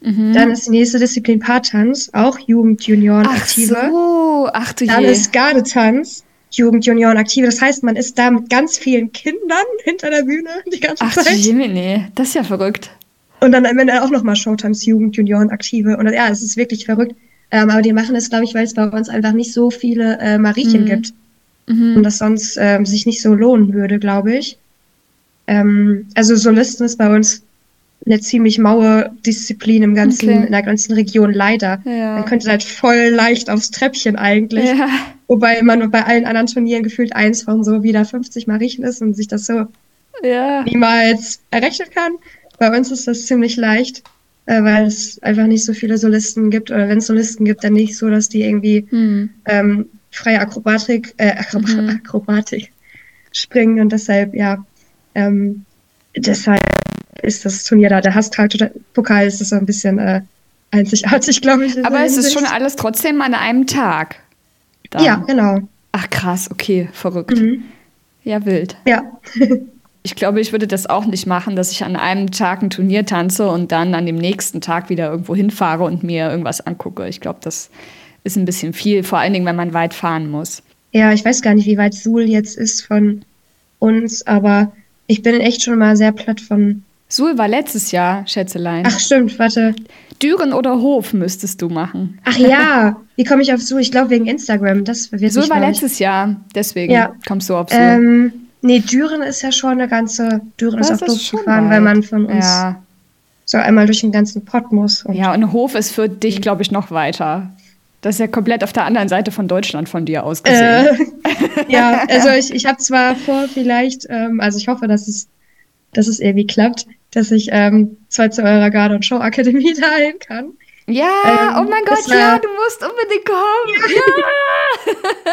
Mhm. Dann ist die nächste Disziplin Paartanz, auch Jugend, Junioren, Ach Aktive. So. Ach du Dann je. ist Gardetanz, Jugend, Junioren, Aktive. Das heißt, man ist da mit ganz vielen Kindern *laughs* hinter der Bühne die ganze Ach, Zeit. Ach nee, das ist ja verrückt. Und dann am Ende auch nochmal Showtimes Jugend, Junioren, Aktive. Und ja, es ist wirklich verrückt. Ähm, aber die machen das, glaube ich, weil es bei uns einfach nicht so viele äh, Mariechen mhm. gibt. Mhm. Und das sonst ähm, sich nicht so lohnen würde, glaube ich. Ähm, also Solisten ist bei uns eine ziemlich maue Disziplin im ganzen, okay. in der ganzen Region leider. Ja. Man könnte halt voll leicht aufs Treppchen eigentlich. Ja. Wobei man bei allen anderen Turnieren gefühlt eins von so wieder 50 Mariechen ist und sich das so ja. niemals errechnen kann. Bei uns ist das ziemlich leicht, äh, weil es einfach nicht so viele Solisten gibt. Oder wenn es Solisten gibt, dann nicht so, dass die irgendwie hm. ähm, freie Akrobatik, äh, Akrob mhm. Akrobatik springen. Und deshalb, ja, ähm, deshalb ist das Turnier da. Der Hasstrag-Pokal ist das so ein bisschen äh, einzigartig, *laughs* glaube ich. Aber es ist schon alles trotzdem an einem Tag. Dann. Ja, genau. Ach krass, okay, verrückt. Mhm. Ja, wild. Ja. *laughs* Ich glaube, ich würde das auch nicht machen, dass ich an einem Tag ein Turnier tanze und dann an dem nächsten Tag wieder irgendwo hinfahre und mir irgendwas angucke. Ich glaube, das ist ein bisschen viel, vor allen Dingen, wenn man weit fahren muss. Ja, ich weiß gar nicht, wie weit Suhl jetzt ist von uns, aber ich bin echt schon mal sehr platt von. Suhl war letztes Jahr, Schätzelein. Ach, stimmt, warte. Düren oder Hof müsstest du machen. Ach ja, wie komme ich auf Suhl? Ich glaube wegen Instagram. Das wird Suhl war letztes Jahr, deswegen ja. kommst du auf Suhl. Ähm, Nee, Düren ist ja schon eine ganze. Düren das ist auch doof gefahren, weil man von uns ja. so einmal durch den ganzen Pott muss. Und ja, und Hof ist für dich, glaube ich, noch weiter. Das ist ja komplett auf der anderen Seite von Deutschland von dir aus gesehen. Äh, *laughs* ja, also ich, ich habe zwar vor, vielleicht, ähm, also ich hoffe, dass es, dass es irgendwie klappt, dass ich ähm, zwar zu eurer Garde- und Show-Akademie *laughs* dahin kann. Ja, ähm, oh mein Gott, ja, du musst unbedingt kommen. Ja. *laughs* ja.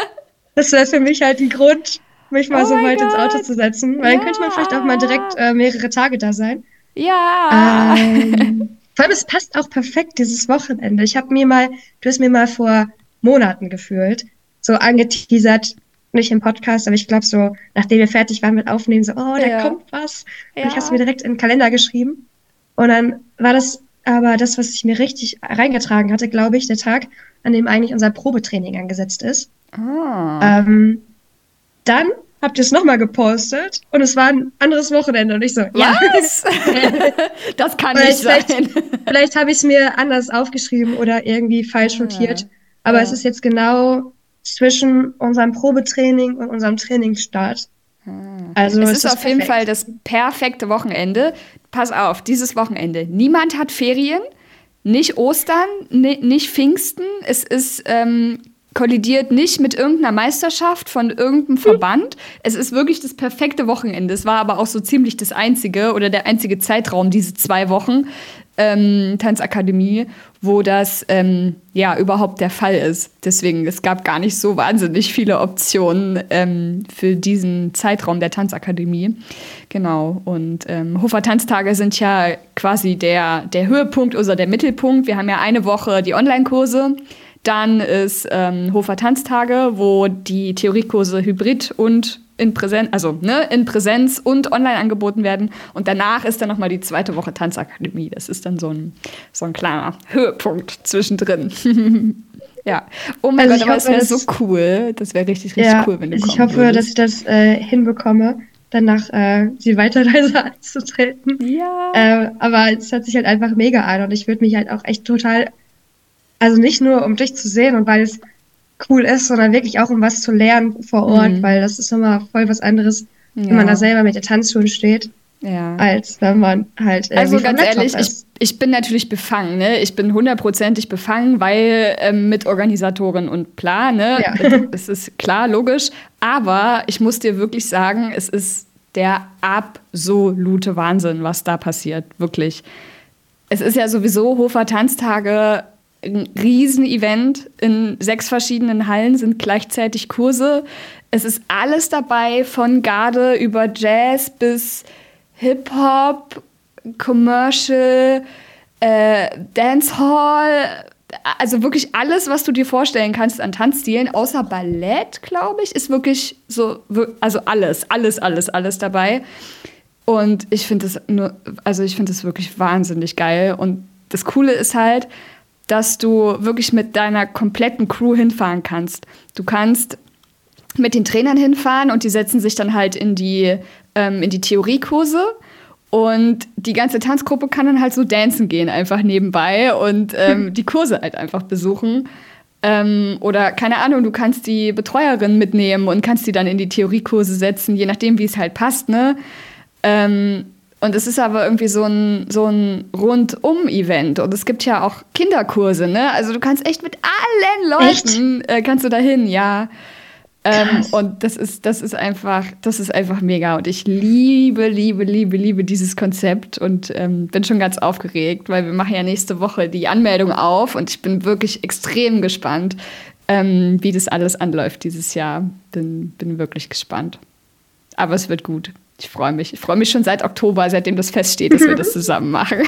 das wäre für mich halt ein Grund, mich mal oh so weit ins Auto zu setzen, weil ja. dann könnte man vielleicht auch mal direkt äh, mehrere Tage da sein. Ja. Ähm, vor allem, es passt auch perfekt, dieses Wochenende. Ich habe mir mal, du hast mir mal vor Monaten gefühlt, so angeteasert, nicht im Podcast, aber ich glaube so, nachdem wir fertig waren mit Aufnehmen, so, oh, da ja. kommt was. Ja. Und ich habe mir direkt in den Kalender geschrieben. Und dann war das aber das, was ich mir richtig reingetragen hatte, glaube ich, der Tag, an dem eigentlich unser Probetraining angesetzt ist. Oh. Ähm, dann habt ihr es nochmal gepostet und es war ein anderes Wochenende und ich so, ja. Was? *laughs* das kann nicht sein. Vielleicht, vielleicht habe ich es mir anders aufgeschrieben oder irgendwie falsch ah. notiert. Aber ja. es ist jetzt genau zwischen unserem Probetraining und unserem Trainingsstart. Hm. Also es ist, ist auf perfekt. jeden Fall das perfekte Wochenende. Pass auf, dieses Wochenende. Niemand hat Ferien, nicht Ostern, nicht Pfingsten. Es ist ähm, kollidiert nicht mit irgendeiner Meisterschaft von irgendeinem Verband. Es ist wirklich das perfekte Wochenende. Es war aber auch so ziemlich das einzige oder der einzige Zeitraum, diese zwei Wochen ähm, Tanzakademie, wo das ähm, ja überhaupt der Fall ist. Deswegen, es gab gar nicht so wahnsinnig viele Optionen ähm, für diesen Zeitraum der Tanzakademie. Genau. Und ähm, Hofer Tanztage sind ja quasi der, der Höhepunkt oder der Mittelpunkt. Wir haben ja eine Woche die Online-Kurse. Dann ist ähm, Hofer Tanztage, wo die Theoriekurse hybrid und in Präsenz, also ne, in Präsenz und online angeboten werden. Und danach ist dann nochmal die zweite Woche Tanzakademie. Das ist dann so ein, so ein kleiner Höhepunkt zwischendrin. *laughs* ja. Oh mein also Gott, aber es wäre so cool. Das wäre richtig, richtig ja, cool, wenn du Ich hoffe, würdest. dass ich das äh, hinbekomme, danach äh, die Weiterreise *laughs* anzutreten. Ja. Äh, aber es hat sich halt einfach mega an und ich würde mich halt auch echt total also nicht nur, um dich zu sehen und weil es cool ist, sondern wirklich auch, um was zu lernen vor Ort, mhm. weil das ist immer voll was anderes, ja. wenn man da selber mit der Tanzschuhen steht. Ja. Als wenn man halt. Also ganz ehrlich, ich, ich bin natürlich befangen, ne? Ich bin hundertprozentig befangen, weil ähm, mit Organisatorin und Plan, ne? Ja. *laughs* Es ist klar, logisch. Aber ich muss dir wirklich sagen, es ist der absolute Wahnsinn, was da passiert. Wirklich. Es ist ja sowieso Hofer Tanztage ein Riesenevent. In sechs verschiedenen Hallen sind gleichzeitig Kurse. Es ist alles dabei, von Garde über Jazz bis Hip-Hop, Commercial, äh, Dancehall. Also wirklich alles, was du dir vorstellen kannst an Tanzstilen, außer Ballett, glaube ich, ist wirklich so, also alles, alles, alles, alles dabei. Und ich finde das nur, also ich finde das wirklich wahnsinnig geil. Und das Coole ist halt, dass du wirklich mit deiner kompletten Crew hinfahren kannst. Du kannst mit den Trainern hinfahren und die setzen sich dann halt in die, ähm, in die Theoriekurse. Und die ganze Tanzgruppe kann dann halt so dancen gehen, einfach nebenbei und ähm, *laughs* die Kurse halt einfach besuchen. Ähm, oder keine Ahnung, du kannst die Betreuerin mitnehmen und kannst die dann in die Theoriekurse setzen, je nachdem, wie es halt passt, ne? Ähm, und es ist aber irgendwie so ein, so ein Rundum-Event. Und es gibt ja auch Kinderkurse, ne? Also du kannst echt mit allen Leuten, äh, kannst du dahin, ja. Ähm, und das ist, das ist einfach, das ist einfach mega. Und ich liebe, liebe, liebe, liebe dieses Konzept und ähm, bin schon ganz aufgeregt, weil wir machen ja nächste Woche die Anmeldung auf und ich bin wirklich extrem gespannt, ähm, wie das alles anläuft dieses Jahr. Bin, bin wirklich gespannt. Aber es wird gut. Ich freue mich. Ich freue mich schon seit Oktober, seitdem das feststeht, dass wir *laughs* das zusammen machen.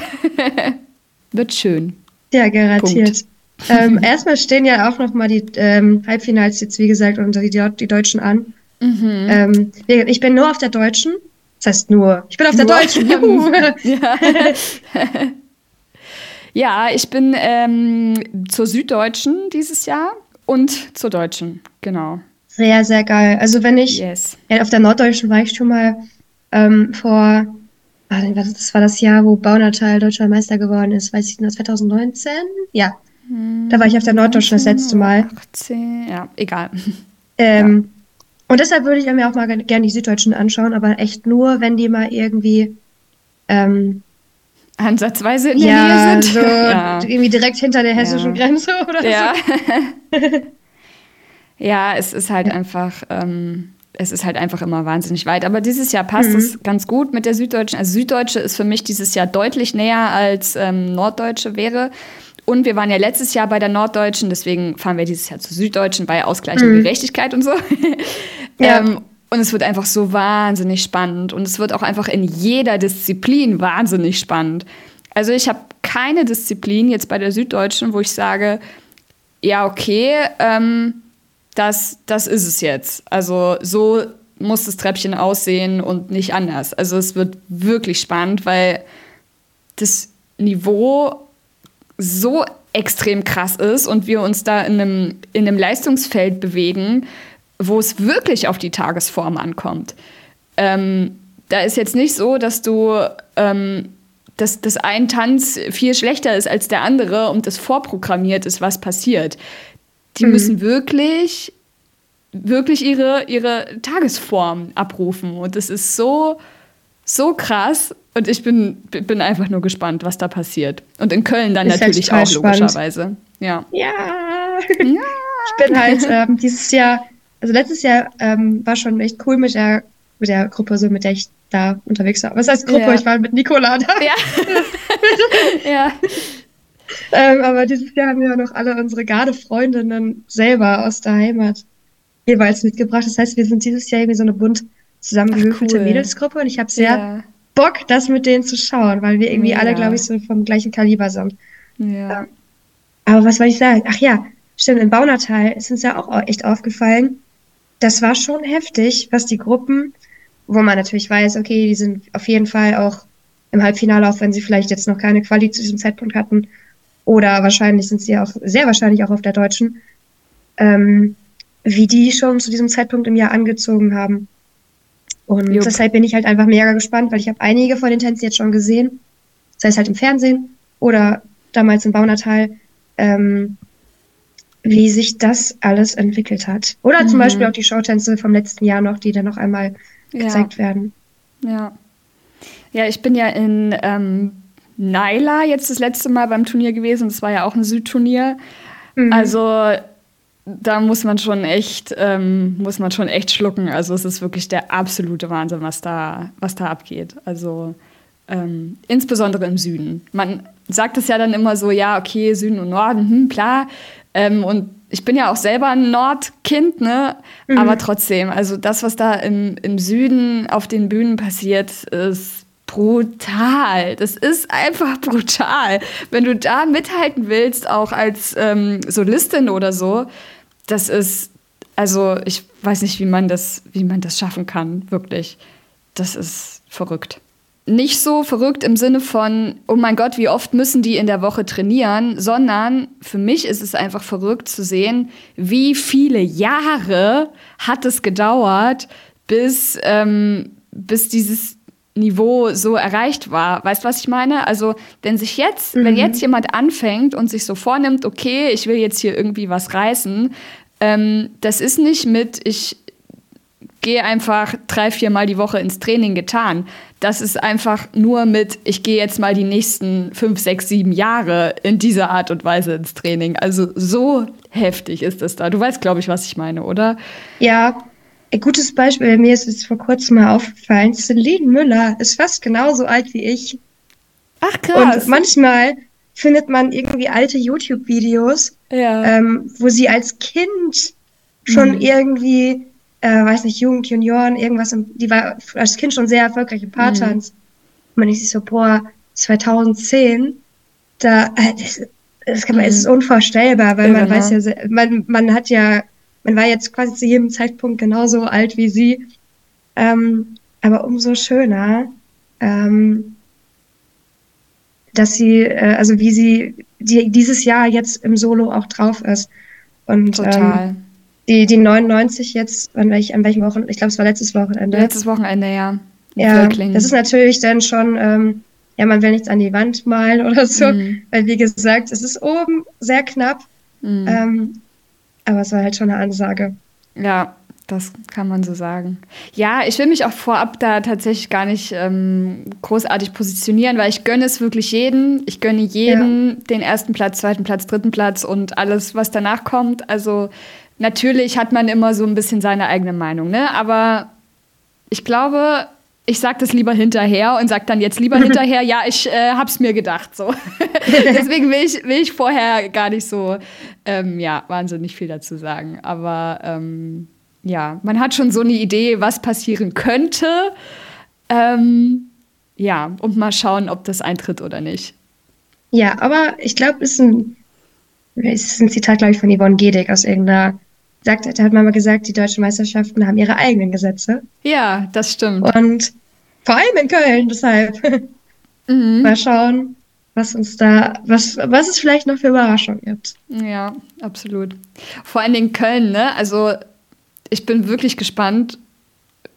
*laughs* Wird schön. Ja, garantiert. ähm, *laughs* erstmal stehen ja auch noch mal die ähm, Halbfinals jetzt, wie gesagt, und die, die Deutschen an. Mhm. Ähm, ich bin nur auf der Deutschen. Das heißt nur. Ich bin auf der nur. Deutschen. Ja. ja, ich bin ähm, zur Süddeutschen dieses Jahr und zur Deutschen, genau. Sehr, sehr geil. Also wenn ich yes. ja, auf der Norddeutschen war ich schon mal ähm, vor, das war das Jahr, wo Baunatal deutscher Meister geworden ist, weiß ich nicht, 2019? Ja. Da war ich auf der Norddeutschen das letzte Mal. 18, ja, egal. *laughs* Ähm, ja. Und deshalb würde ich mir auch mal gerne die Süddeutschen anschauen, aber echt nur, wenn die mal irgendwie ähm, ansatzweise in der ja, Nähe sind. So *laughs* ja. irgendwie direkt hinter der hessischen ja. Grenze oder ja. so. *laughs* ja, es ist halt einfach. Ähm, es ist halt einfach immer wahnsinnig weit. Aber dieses Jahr passt mhm. es ganz gut mit der Süddeutschen. Also Süddeutsche ist für mich dieses Jahr deutlich näher als ähm, Norddeutsche wäre. Und wir waren ja letztes Jahr bei der Norddeutschen, deswegen fahren wir dieses Jahr zur Süddeutschen bei Ausgleich mhm. und Gerechtigkeit und so. *laughs* ja. ähm, und es wird einfach so wahnsinnig spannend. Und es wird auch einfach in jeder Disziplin wahnsinnig spannend. Also ich habe keine Disziplin jetzt bei der Süddeutschen, wo ich sage, ja, okay, ähm, das, das ist es jetzt. Also so muss das Treppchen aussehen und nicht anders. Also es wird wirklich spannend, weil das Niveau so extrem krass ist und wir uns da in einem, in einem Leistungsfeld bewegen, wo es wirklich auf die Tagesform ankommt. Ähm, da ist jetzt nicht so, dass du, ähm, dass, dass ein Tanz viel schlechter ist als der andere und das vorprogrammiert ist, was passiert die mhm. müssen wirklich wirklich ihre, ihre Tagesform abrufen. Und das ist so, so krass. Und ich bin, bin einfach nur gespannt, was da passiert. Und in Köln dann ist natürlich auch, spannend. logischerweise. Ja. Ja. ja. Ich bin halt ähm, dieses Jahr, also letztes Jahr ähm, war schon echt cool mit der, mit der Gruppe, so mit der ich da unterwegs war. Was heißt Gruppe? Ja. Ich war mit Nicola da. Ja. *laughs* ja. Ähm, aber dieses Jahr haben wir noch alle unsere Garde-Freundinnen selber aus der Heimat jeweils mitgebracht. Das heißt, wir sind dieses Jahr irgendwie so eine bunt zusammengewürfelte cool. Mädelsgruppe und ich habe sehr ja. Bock, das mit denen zu schauen, weil wir irgendwie ja. alle, glaube ich, so vom gleichen Kaliber sind. Ja. Ähm, aber was wollte ich sagen? Ach ja, stimmt, im Baunatal ist uns ja auch echt aufgefallen. Das war schon heftig, was die Gruppen, wo man natürlich weiß, okay, die sind auf jeden Fall auch im Halbfinale, auch wenn sie vielleicht jetzt noch keine Quali zu diesem Zeitpunkt hatten. Oder wahrscheinlich sind sie auch, sehr wahrscheinlich auch auf der Deutschen. Ähm, wie die schon zu diesem Zeitpunkt im Jahr angezogen haben. Und Jupp. deshalb bin ich halt einfach mega gespannt, weil ich habe einige von den Tänzen jetzt schon gesehen. Sei es halt im Fernsehen oder damals im Baunatal, ähm, wie sich das alles entwickelt hat. Oder mhm. zum Beispiel auch die Showtänze vom letzten Jahr noch, die dann noch einmal ja. gezeigt werden. Ja. Ja, ich bin ja in ähm, Naila jetzt das letzte Mal beim Turnier gewesen. Das war ja auch ein Südturnier. Mhm. Also da muss man schon echt, ähm, muss man schon echt schlucken. Also es ist wirklich der absolute Wahnsinn, was da, was da abgeht. Also ähm, insbesondere im Süden. Man sagt es ja dann immer so, ja, okay, Süden und Norden, hm, klar. Ähm, und ich bin ja auch selber ein Nordkind, ne? Mhm. Aber trotzdem, also das, was da im, im Süden auf den Bühnen passiert, ist brutal. Das ist einfach brutal. Wenn du da mithalten willst, auch als ähm, Solistin oder so, das ist, also ich weiß nicht, wie man das, wie man das schaffen kann, wirklich. Das ist verrückt. Nicht so verrückt im Sinne von, oh mein Gott, wie oft müssen die in der Woche trainieren, sondern für mich ist es einfach verrückt zu sehen, wie viele Jahre hat es gedauert, bis, ähm, bis dieses Niveau so erreicht war. Weißt du, was ich meine? Also, wenn sich jetzt, mhm. wenn jetzt jemand anfängt und sich so vornimmt, okay, ich will jetzt hier irgendwie was reißen, ähm, das ist nicht mit, ich gehe einfach drei, vier Mal die Woche ins Training getan. Das ist einfach nur mit, ich gehe jetzt mal die nächsten fünf, sechs, sieben Jahre in dieser Art und Weise ins Training. Also so heftig ist es da. Du weißt, glaube ich, was ich meine, oder? Ja, ein gutes Beispiel, mir ist es vor kurzem mal aufgefallen, Celine Müller ist fast genauso alt wie ich. Ach krass. Und manchmal findet man irgendwie alte YouTube-Videos, ja. ähm, wo sie als Kind schon mhm. irgendwie, äh, weiß nicht, Jugend, Junioren, irgendwas, im, die war als Kind schon sehr erfolgreich im Paartanz. Mhm. Und man ist so, boah, 2010, da, äh, das, das kann man, mhm. es ist unvorstellbar, weil ja, man genau. weiß ja, man, man hat ja man war jetzt quasi zu jedem Zeitpunkt genauso alt wie sie. Ähm, aber umso schöner, ähm, dass sie, äh, also wie sie die, dieses Jahr jetzt im Solo auch drauf ist. Und Total. Ähm, die, die 99 jetzt, an, welch, an welchem Wochenende? Ich glaube, es war letztes Wochenende. Letztes Wochenende, ja. Ja, das ist natürlich dann schon, ähm, ja, man will nichts an die Wand malen *laughs* oder so, mhm. weil wie gesagt, es ist oben sehr knapp. Mhm. Ähm, aber es war halt schon eine Ansage. Ja, das kann man so sagen. Ja, ich will mich auch vorab da tatsächlich gar nicht ähm, großartig positionieren, weil ich gönne es wirklich jedem. Ich gönne jedem ja. den ersten Platz, zweiten Platz, dritten Platz und alles, was danach kommt. Also natürlich hat man immer so ein bisschen seine eigene Meinung, ne? Aber ich glaube, ich sage das lieber hinterher und sage dann jetzt lieber *laughs* hinterher, ja, ich äh, hab's mir gedacht. So. *laughs* Deswegen will ich, will ich vorher gar nicht so ähm, ja, wahnsinnig viel dazu sagen. Aber ähm, ja, man hat schon so eine Idee, was passieren könnte. Ähm, ja, und mal schauen, ob das eintritt oder nicht. Ja, aber ich glaube, es ist ein, es ist ein Zitat, glaube ich, von Yvonne Gedig aus irgendeiner sagt, da hat man mal gesagt, die deutschen Meisterschaften haben ihre eigenen Gesetze. Ja, das stimmt. Und vor allem in Köln, deshalb. *laughs* Mhm. Mal schauen, was uns da, was, was es vielleicht noch für Überraschungen gibt. Ja, absolut. Vor allem in Köln, ne? Also ich bin wirklich gespannt,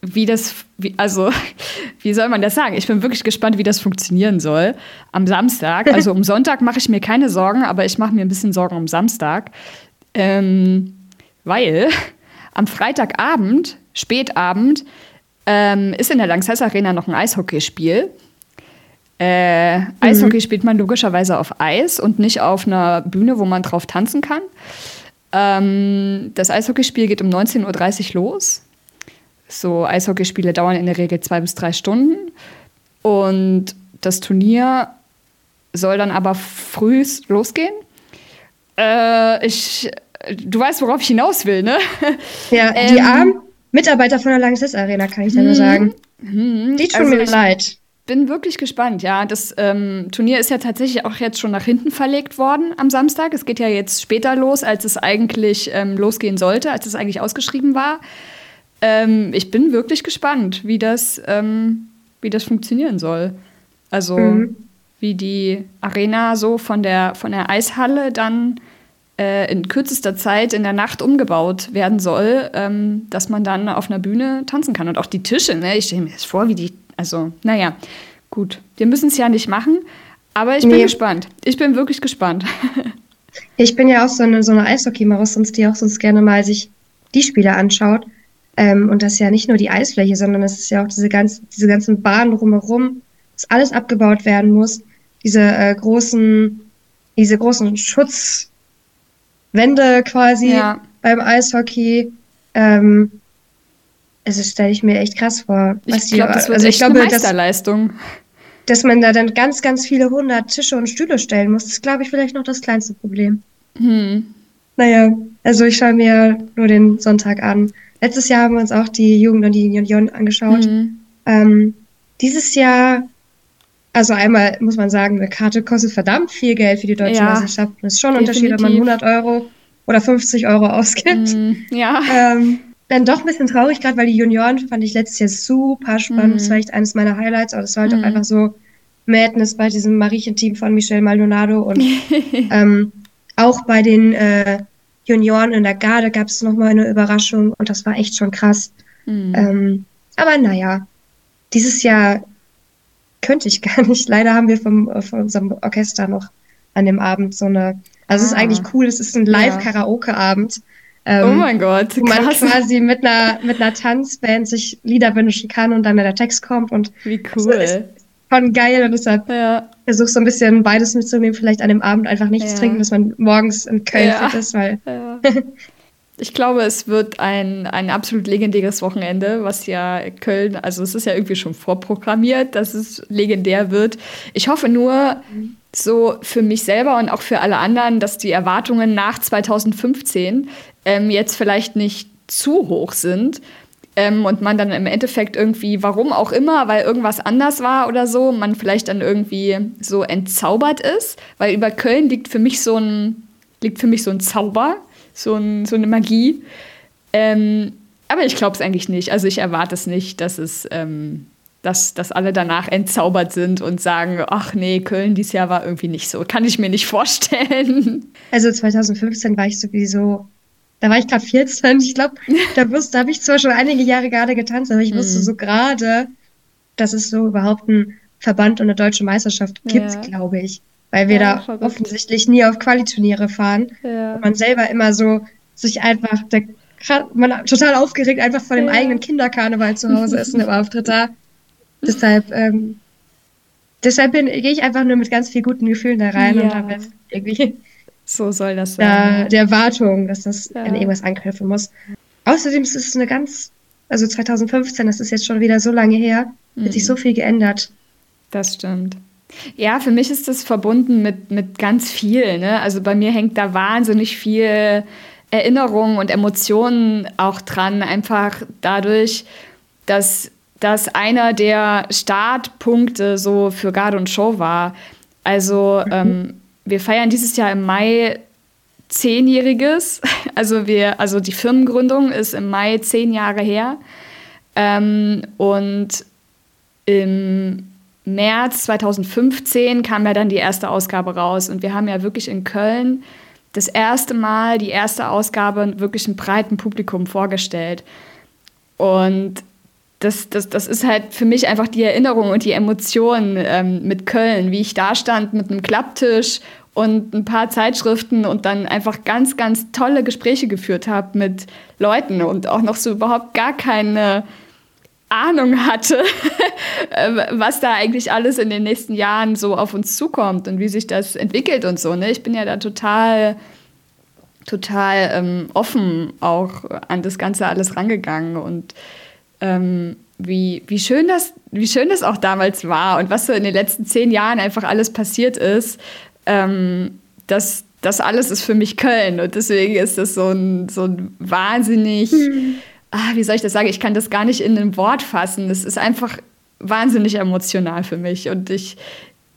wie das, wie, also, *laughs* wie soll man das sagen? Ich bin wirklich gespannt, wie das funktionieren soll am Samstag. Also *laughs* um Sonntag mache ich mir keine Sorgen, aber ich mache mir ein bisschen Sorgen um Samstag. Ähm, weil *laughs* am Freitagabend, Spätabend, ähm, ist in der Lanxess Arena noch ein Eishockeyspiel. Äh, mhm. Eishockey spielt man logischerweise auf Eis und nicht auf einer Bühne, wo man drauf tanzen kann. Ähm, das Eishockeyspiel geht um 19.30 Uhr los. So Eishockeyspiele dauern in der Regel zwei bis drei Stunden. Und das Turnier soll dann aber früh losgehen. Äh, ich, du weißt, worauf ich hinaus will, ne? Ja, *laughs* die ähm, armen Mitarbeiter von der Lanxess Arena, kann ich da nur mhm. sagen. Die tun also mir leid. Bin wirklich gespannt, ja. Das ähm, Turnier ist ja tatsächlich auch jetzt schon nach hinten verlegt worden am Samstag. Es geht ja jetzt später los, als es eigentlich ähm, losgehen sollte, als es eigentlich ausgeschrieben war. Ähm, ich bin wirklich gespannt, wie das, ähm, wie das funktionieren soll. Also mhm. wie die Arena so von der, von der Eishalle dann äh, in kürzester Zeit in der Nacht umgebaut werden soll, ähm, dass man dann auf einer Bühne tanzen kann. Und auch die Tische, ne? ich stelle mir das vor, wie die, also naja, gut. Wir müssen es ja nicht machen, aber ich bin nee. gespannt. Ich bin wirklich gespannt. *laughs* ich bin ja auch so eine, so eine Eishockey-Maus, die auch sonst gerne mal sich die Spiele anschaut. Ähm, und das ist ja nicht nur die Eisfläche, sondern es ist ja auch diese, ganz, diese ganzen Bahnen drumherum, dass alles abgebaut werden muss. Diese äh, großen, diese großen Schutzwände quasi ja. beim Eishockey. Ähm, also stelle ich mir echt krass vor. ich glaube, das wird also ich glaube, eine Meisterleistung. Dass, dass man da dann ganz, ganz viele hundert Tische und Stühle stellen muss, ist, glaube ich, vielleicht noch das kleinste Problem. Hm. Naja, also ich schaue mir nur den Sonntag an. Letztes Jahr haben wir uns auch die Jugend und die Union angeschaut. Mhm. Ähm, dieses Jahr, also einmal muss man sagen, eine Karte kostet verdammt viel Geld für die deutsche ja, Meisterschaft. Es ist schon ein Unterschied, ob man 100 Euro oder 50 Euro ausgibt. Mhm, ja. Ähm, dann doch ein bisschen traurig, gerade weil die Junioren fand ich letztes Jahr super spannend. Mhm. Das war echt eines meiner Highlights, aber es war halt mhm. auch einfach so Madness bei diesem Mariechen-Team von Michel Maldonado und *laughs* ähm, auch bei den äh, Junioren in der Garde gab es nochmal eine Überraschung und das war echt schon krass. Mhm. Ähm, aber naja, dieses Jahr könnte ich gar nicht. Leider haben wir vom, von unserem Orchester noch an dem Abend so eine. Also ah. es ist ah. eigentlich cool, es ist ein Live-Karaoke-Abend. Ähm, oh mein Gott. Wo man quasi mit einer, mit einer Tanzband sich Lieder wünschen kann und dann der Text kommt und wie cool. Ist schon geil und deshalb ja. versuche so ein bisschen beides mitzunehmen, vielleicht an dem Abend einfach nichts ja. trinken, dass man morgens in Köln ja. fit ist, weil. Ja. *laughs* Ich glaube, es wird ein, ein absolut legendäres Wochenende, was ja Köln, also es ist ja irgendwie schon vorprogrammiert, dass es legendär wird. Ich hoffe nur, so für mich selber und auch für alle anderen, dass die Erwartungen nach 2015 ähm, jetzt vielleicht nicht zu hoch sind, ähm, und man dann im Endeffekt irgendwie, warum auch immer, weil irgendwas anders war oder so, man vielleicht dann irgendwie so entzaubert ist, weil über Köln liegt für mich so ein, liegt für mich so ein Zauber, so, ein, so eine Magie. Ähm, aber ich glaube es eigentlich nicht. Also ich erwarte es nicht, dass es, ähm, dass, dass alle danach entzaubert sind und sagen, ach nee, Köln dieses Jahr war irgendwie nicht so. Kann ich mir nicht vorstellen. Also 2015 war ich sowieso da war ich gerade 14. Ich glaube, *laughs* da, da habe ich zwar schon einige Jahre gerade getanzt, aber ich wusste mhm. so gerade, dass es so überhaupt einen Verband und eine deutsche Meisterschaft gibt, ja. glaube ich. Weil wir ja, da verrückt. offensichtlich nie auf Qualiturniere fahren. Ja. Und man selber immer so sich einfach, der, man total aufgeregt einfach vor dem eigenen Kinderkarneval zu Hause ist und im Auftritt da. Deshalb, ähm, deshalb gehe ich einfach nur mit ganz viel guten Gefühlen da rein und dann irgendwie *laughs* so soll das sein. Der, der Erwartung, dass das ja. an irgendwas anknüpfen muss. Außerdem ist es eine ganz, also 2015, das ist jetzt schon wieder so lange her, mhm. hat sich so viel geändert. Das stimmt. Ja, für mich ist das verbunden mit, mit ganz viel. Ne? Also bei mir hängt da wahnsinnig viel Erinnerung und Emotionen auch dran, einfach dadurch, dass das einer der Startpunkte so für Garde und Show war. Also mhm. ähm, wir feiern dieses Jahr im Mai zehnjähriges. *laughs* Also wir, also die Firmengründung ist im Mai zehn Jahre her. Ähm, und im März 2015 kam ja dann die erste Ausgabe raus. Und wir haben ja wirklich in Köln das erste Mal die erste Ausgabe wirklich einem breiten Publikum vorgestellt. Und das, das, das ist halt für mich einfach die Erinnerung und die Emotion ähm, mit Köln, wie ich da stand mit einem Klapptisch und ein paar Zeitschriften und dann einfach ganz, ganz tolle Gespräche geführt habe mit Leuten und auch noch so überhaupt gar keine Ahnung hatte, *laughs* ähm, was da eigentlich alles in den nächsten Jahren so auf uns zukommt und wie sich das entwickelt und so. Ne? Ich bin ja da total, total ähm, offen auch an das Ganze alles rangegangen und ähm, wie, wie, schön das, wie schön das auch damals war und was so in den letzten zehn Jahren einfach alles passiert ist. Ähm, das, das alles ist für mich Köln und deswegen ist das so ein, so ein wahnsinnig. Mhm ah, wie soll ich das sagen? Ich kann das gar nicht in ein Wort fassen. Es ist einfach wahnsinnig emotional für mich. Und ich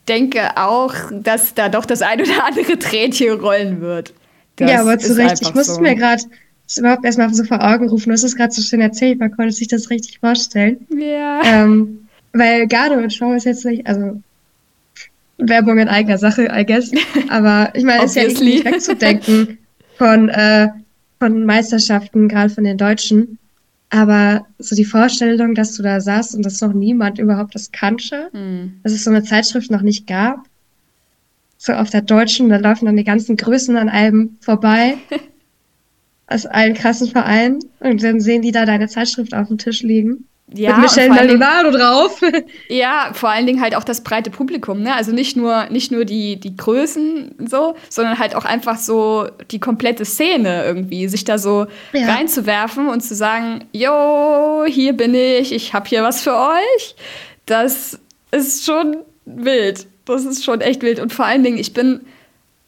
denke auch, dass da doch das ein oder andere *laughs* Tränchen rollen wird. Das ja, aber zu Recht. Ich musste so. mir gerade das überhaupt erstmal so vor Augen rufen. Du hast es gerade so schön erzählt, man konnte sich das richtig vorstellen. Ja. Ähm, weil Garde und Show ist jetzt nicht, also Werbung in eigener Sache, I guess. *laughs* Aber ich meine, es ist ja nicht wegzudenken von, äh, von Meisterschaften, gerade von den Deutschen. Aber so die Vorstellung, dass du da saßt und dass noch niemand überhaupt das kannte, mhm. dass es so eine Zeitschrift noch nicht gab, so auf der deutschen, da laufen dann die ganzen Größen an einem vorbei, *laughs* aus allen krassen Vereinen, und dann sehen die da deine Zeitschrift auf dem Tisch liegen. Ja, mit Michelle Maldonado drauf. *laughs* Ja, vor allen Dingen halt auch das breite Publikum, ne? Also nicht nur, nicht nur die, die Größen so, sondern halt auch einfach so die komplette Szene irgendwie, sich da so ja. reinzuwerfen und zu sagen, yo, hier bin ich, ich hab hier was für euch. Das ist schon wild. Das ist schon echt wild. Und vor allen Dingen, ich bin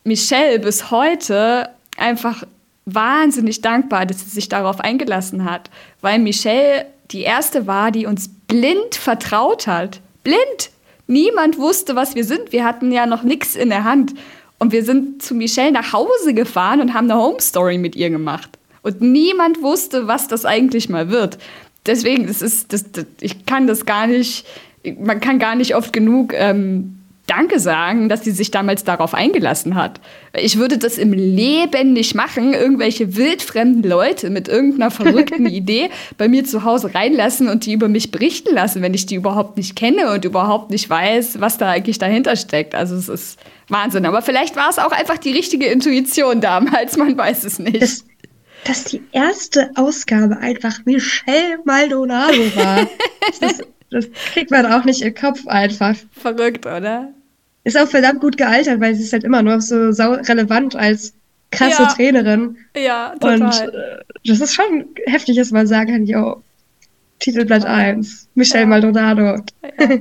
Michelle bis heute einfach wahnsinnig dankbar, dass sie sich darauf eingelassen hat. Weil Michelle die erste war, die uns blind vertraut hat. Blind! Niemand wusste, was wir sind. Wir hatten ja noch nichts in der Hand. Und wir sind zu Michelle nach Hause gefahren und haben eine Home Story mit ihr gemacht. Und niemand wusste, was das eigentlich mal wird. Deswegen, das ist, das, das ich kann das gar nicht, man kann gar nicht oft genug ähm, Danke sagen, dass sie sich damals darauf eingelassen hat. Ich würde das im Leben nicht machen, irgendwelche wildfremden Leute mit irgendeiner verrückten *laughs* Idee bei mir zu Hause reinlassen und die über mich berichten lassen, wenn ich die überhaupt nicht kenne und überhaupt nicht weiß, was da eigentlich dahinter steckt. Also es ist Wahnsinn. Aber vielleicht war es auch einfach die richtige Intuition damals, man weiß es nicht. Das, dass die erste Ausgabe einfach Michelle Maldonado war. *laughs* das, das kriegt man auch nicht im Kopf einfach. Verrückt, oder? Ist auch verdammt gut gealtert, weil sie ist halt immer noch so relevant als krasse ja. Trainerin. Ja, total. Und äh, das ist schon heftig, dass man sagen kann, yo, Titelblatt 1, Michelle ja. Maldonado. Ja. *laughs*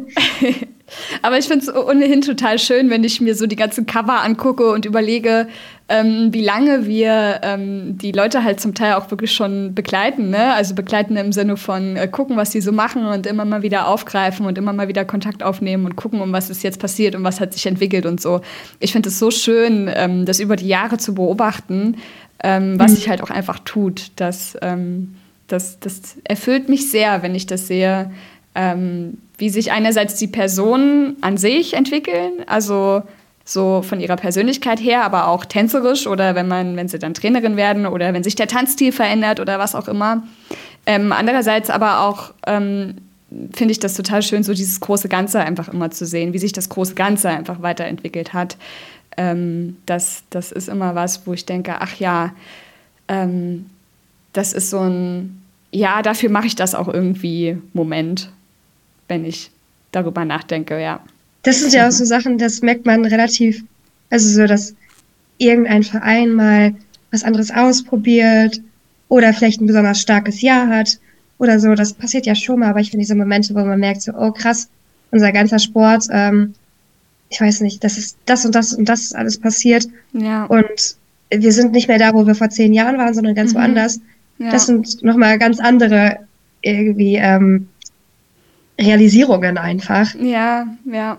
Aber ich finde es ohnehin total schön, wenn ich mir so die ganzen Cover angucke und überlege, ähm, wie lange wir ähm, die Leute halt zum Teil auch wirklich schon begleiten. Ne? Also begleiten im Sinne von äh, gucken, was sie so machen und immer mal wieder aufgreifen und immer mal wieder Kontakt aufnehmen und gucken, um was ist jetzt passiert und was hat sich entwickelt und so. Ich finde es so schön, ähm, das über die Jahre zu beobachten, ähm, was mhm. sich halt auch einfach tut. Das, ähm, das, das erfüllt mich sehr, wenn ich das sehe ähm, wie sich einerseits die Personen an sich entwickeln, also so von ihrer Persönlichkeit her, aber auch tänzerisch oder wenn man, wenn sie dann Trainerin werden oder wenn sich der Tanzstil verändert oder was auch immer. Ähm, andererseits aber auch ähm, finde ich das total schön, so dieses große Ganze einfach immer zu sehen, wie sich das große Ganze einfach weiterentwickelt hat. Ähm, das, das ist immer was, wo ich denke, ach ja, ähm, das ist so ein, ja, dafür mache ich das auch irgendwie Moment wenn ich darüber nachdenke, ja. Das sind ja auch so Sachen, das merkt man relativ, also so, dass irgendein Verein mal was anderes ausprobiert oder vielleicht ein besonders starkes Jahr hat oder so. Das passiert ja schon mal, aber ich finde diese Momente, wo man merkt, so, oh krass, unser ganzer Sport, ähm, ich weiß nicht, das ist das und das und das ist alles passiert. Ja. Und wir sind nicht mehr da, wo wir vor zehn Jahren waren, sondern ganz mhm. woanders. Ja. Das sind nochmal ganz andere irgendwie ähm, Realisierungen einfach. Ja, ja.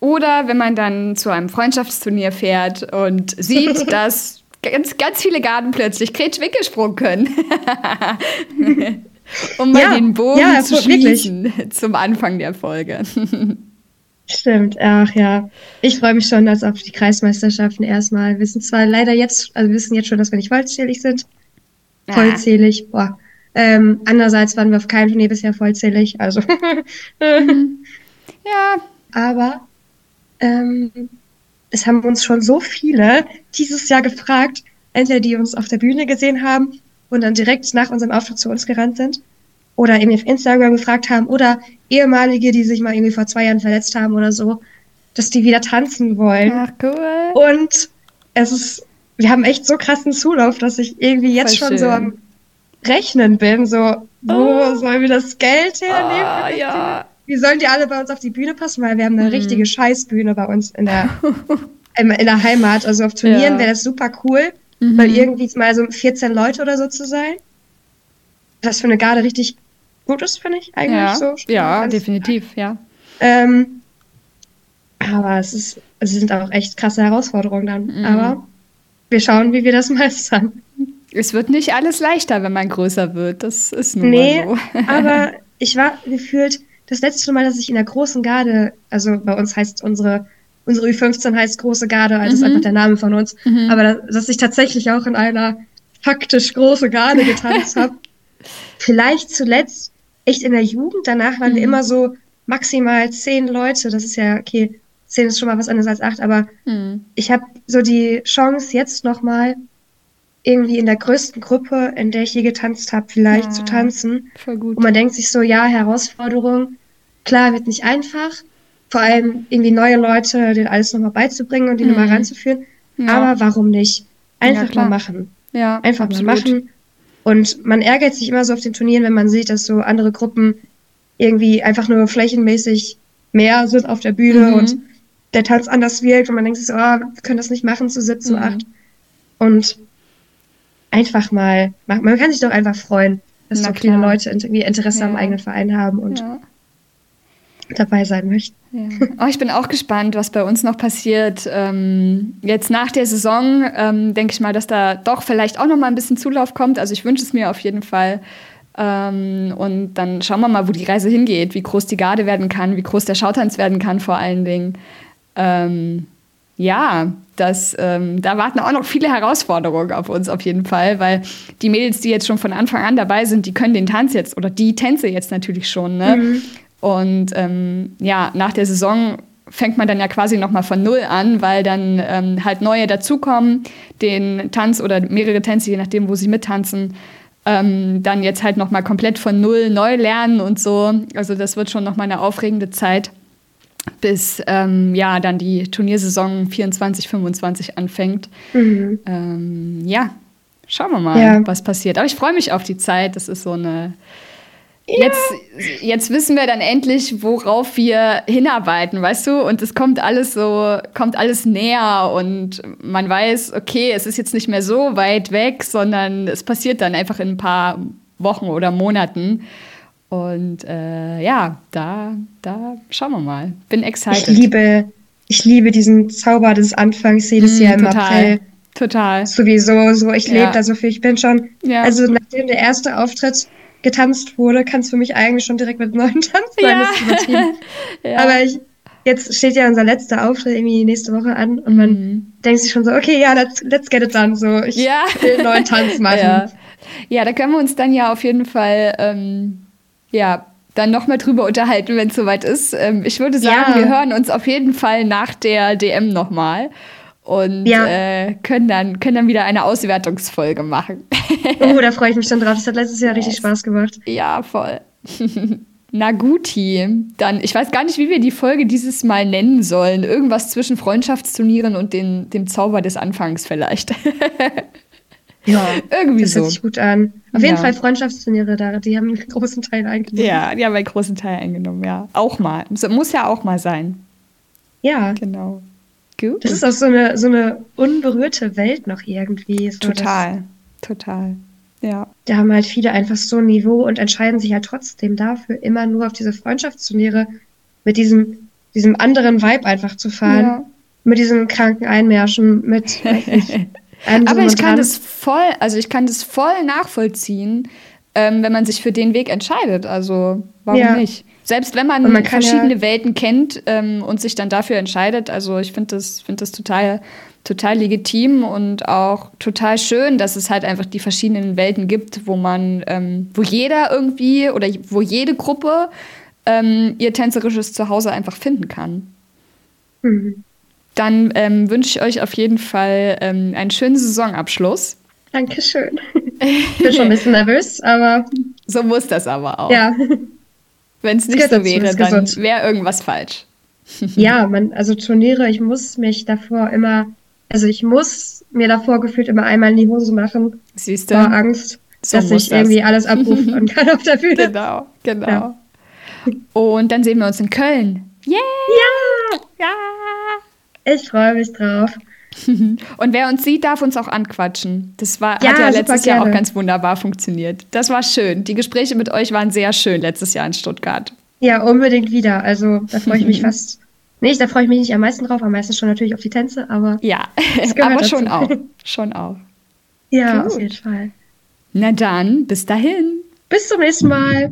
Oder wenn man dann zu einem Freundschaftsturnier fährt und sieht, *laughs* dass ganz, ganz viele Garten plötzlich Kretsch-Wickelsprung können. *laughs* um mal ja, den Bogen ja, zu schließen wirklich. *laughs* zum Anfang der Folge. Stimmt, ach ja. Ich freue mich schon als auf die Kreismeisterschaften erstmal. Wir wissen zwar leider jetzt, also wir wissen jetzt schon, dass wir nicht vollzählig sind. Vollzählig, boah. Ähm, andererseits waren wir auf keinem Turnier bisher vollzählig, also. mhm. Ja. Aber ähm, es haben uns schon so viele dieses Jahr gefragt, entweder die uns auf der Bühne gesehen haben und dann direkt nach unserem Auftritt zu uns gerannt sind oder irgendwie auf Instagram gefragt haben oder ehemalige, die sich mal irgendwie vor zwei Jahren verletzt haben oder so, dass die wieder tanzen wollen. Ach, cool. Und es ist, wir haben echt so krassen Zulauf, dass ich irgendwie jetzt Voll schon schön. so am Rechnen bin, so, wo oh. sollen wir das Geld hernehmen? Ah, ja. Wie sollen die alle bei uns auf die Bühne passen? Weil wir haben eine mhm. richtige Scheißbühne bei uns in der, in, in der Heimat. Also auf Turnieren ja. wäre das super cool, mhm. weil irgendwie mal so 14 Leute oder so zu sein. Was für eine Garde richtig gut ist, finde ich eigentlich ja. so. Ja, definitiv, ja. Ähm, aber es ist, es sind auch echt krasse Herausforderungen dann. Mhm. Aber wir schauen, wie wir das meistern. Es wird nicht alles leichter, wenn man größer wird. Das ist nun nee, mal so. *laughs* aber ich war gefühlt das letzte Mal, dass ich in der großen Garde, also bei uns heißt unsere unsere Ü15 heißt große Garde, also mhm. ist einfach der Name von uns. Mhm. Aber dass ich tatsächlich auch in einer faktisch große Garde getanzt *laughs* habe. Vielleicht zuletzt echt in der Jugend. Danach waren mhm. wir immer so maximal zehn Leute. Das ist ja, okay, zehn ist schon mal was anderes als acht, aber mhm. ich habe so die Chance, jetzt nochmal irgendwie in der größten Gruppe, in der ich je getanzt habe, vielleicht ja, zu tanzen. Voll gut. Und man denkt sich so, ja, Herausforderung, klar, wird nicht einfach. Vor allem irgendwie neue Leute, denen alles nochmal beizubringen und die mhm. nochmal ranzuführen. Ja. Aber warum nicht? Einfach ja, mal machen. Ja, Einfach absolut. mal machen. Und man ärgert sich immer so auf den Turnieren, wenn man sieht, dass so andere Gruppen irgendwie einfach nur flächenmäßig mehr sind auf der Bühne mhm. und der Tanz anders wirkt und man denkt sich so, oh, wir können das nicht machen zu sitzen, mhm. acht. Und einfach mal, man kann sich doch einfach freuen, dass Na so viele Leute irgendwie Interesse ja. am eigenen Verein haben und ja. Dabei sein möchten. Ja. Oh, ich bin auch gespannt, was bei uns noch passiert. Ähm, jetzt nach der Saison ähm, denke ich mal, dass da doch vielleicht auch noch mal ein bisschen Zulauf kommt. Also ich wünsche es mir auf jeden Fall. Ähm, und dann schauen wir mal, wo die Reise hingeht, wie groß die Garde werden kann, wie groß der Schautanz werden kann vor allen Dingen. Ähm, ja, das, ähm, da warten auch noch viele Herausforderungen auf uns auf jeden Fall, weil die Mädels, die jetzt schon von Anfang an dabei sind, die können den Tanz jetzt oder die Tänze jetzt natürlich schon. Ne? Mhm. Und ähm, ja, nach der Saison fängt man dann ja quasi nochmal von Null an, weil dann ähm, halt neue dazukommen, den Tanz oder mehrere Tänze, je nachdem, wo sie mittanzen, ähm, dann jetzt halt nochmal komplett von Null neu lernen und so. Also das wird schon nochmal eine aufregende Zeit bis ähm, ja dann die Turniersaison 24, 25 anfängt. Mhm. Ähm, ja, schauen wir mal, ja. was passiert. Aber ich freue mich auf die Zeit. Das ist so eine. Ja. Jetzt, jetzt wissen wir dann endlich, worauf wir hinarbeiten, weißt du? Und es kommt alles so, kommt alles näher und man weiß, okay, es ist jetzt nicht mehr so weit weg, sondern es passiert dann einfach in ein paar Wochen oder Monaten. Und äh, ja, da, da schauen wir mal. Bin excited. Ich liebe, ich liebe diesen Zauber des Anfangs jedes mm, Jahr im total, April. Total. Sowieso, so ich lebe da so viel. Ich bin schon, ja. also nachdem der erste Auftritt getanzt wurde, kann es für mich eigentlich schon direkt mit neuen Tanz sein. Ja. *laughs* ja. Aber ich, jetzt steht ja unser letzter Auftritt irgendwie nächste Woche an und man mhm. denkt sich schon so, okay, ja, let's, let's get it done. So, ich ja. will einen neuen Tanz *laughs* machen. Ja. ja, da können wir uns dann ja auf jeden Fall ähm, ja, dann nochmal drüber unterhalten, wenn es soweit ist. Ähm, ich würde sagen, wir hören uns auf jeden Fall nach der DM nochmal und ja. äh, können, dann, können dann wieder eine Auswertungsfolge machen. *laughs* oh, da freue ich mich schon drauf. Das hat letztes Jahr yes. richtig Spaß gemacht. Ja, voll. *laughs* Na guti, dann, ich weiß gar nicht, wie wir die Folge dieses Mal nennen sollen. Irgendwas zwischen Freundschaftsturnieren und den, dem Zauber des Anfangs vielleicht. *laughs* Ja, irgendwie das so. hört sich gut an. Auf ja. jeden Fall Freundschaftsturniere da, die haben einen großen Teil eingenommen. Ja, die haben einen großen Teil eingenommen, ja. Auch mal. Muss ja auch mal sein. Ja. Genau. Gut. Das ist auch so eine, so eine unberührte Welt noch irgendwie. So total, total. Ja. Da haben halt viele einfach so ein Niveau und entscheiden sich halt trotzdem dafür, immer nur auf diese Freundschaftsturniere mit diesem, diesem anderen Vibe einfach zu fahren. Ja. Mit diesen kranken Einmärschen, mit, weiß nicht, *laughs* Aber ich kann das voll, also ich kann das voll nachvollziehen, ähm, wenn man sich für den Weg entscheidet. Also warum ja. nicht? Selbst wenn man, man verschiedene ja Welten kennt ähm, und sich dann dafür entscheidet, also ich finde das, find das total, total legitim und auch total schön, dass es halt einfach die verschiedenen Welten gibt, wo man, ähm, wo jeder irgendwie oder wo jede Gruppe ähm, ihr tänzerisches Zuhause einfach finden kann. Mhm. Dann ähm, wünsche ich euch auf jeden Fall ähm, einen schönen Saisonabschluss. Dankeschön. Ich bin schon ein bisschen nervös, aber. *laughs* So muss das aber auch. Ja. Wenn es nicht so wäre, dann wäre irgendwas falsch. *laughs* Ja, *laughs* man, also Turniere, ich muss mich davor immer, also ich muss mir davor gefühlt immer einmal in die Hose machen. Siehst du? Vor Angst, so dass ich das. irgendwie alles abrufen kann auf der Bühne. Genau, genau. Ja. Und dann sehen wir uns in Köln. Yeah! Ja! Ja! Ich freue mich drauf. *laughs* Und wer uns sieht, darf uns auch anquatschen. Das war, ja, hat ja letztes Jahr auch ganz wunderbar funktioniert. Das war schön. Die Gespräche mit euch waren sehr schön letztes Jahr in Stuttgart. Ja, unbedingt wieder. Also da freue ich mich *laughs* fast. Nee, da freue ich mich nicht am meisten drauf, am meisten schon natürlich auf die Tänze, aber. Ja, *laughs* aber schon auch. Schon auch. Ja, Gut. auf jeden Fall. Na dann, bis dahin. Bis zum nächsten Mal.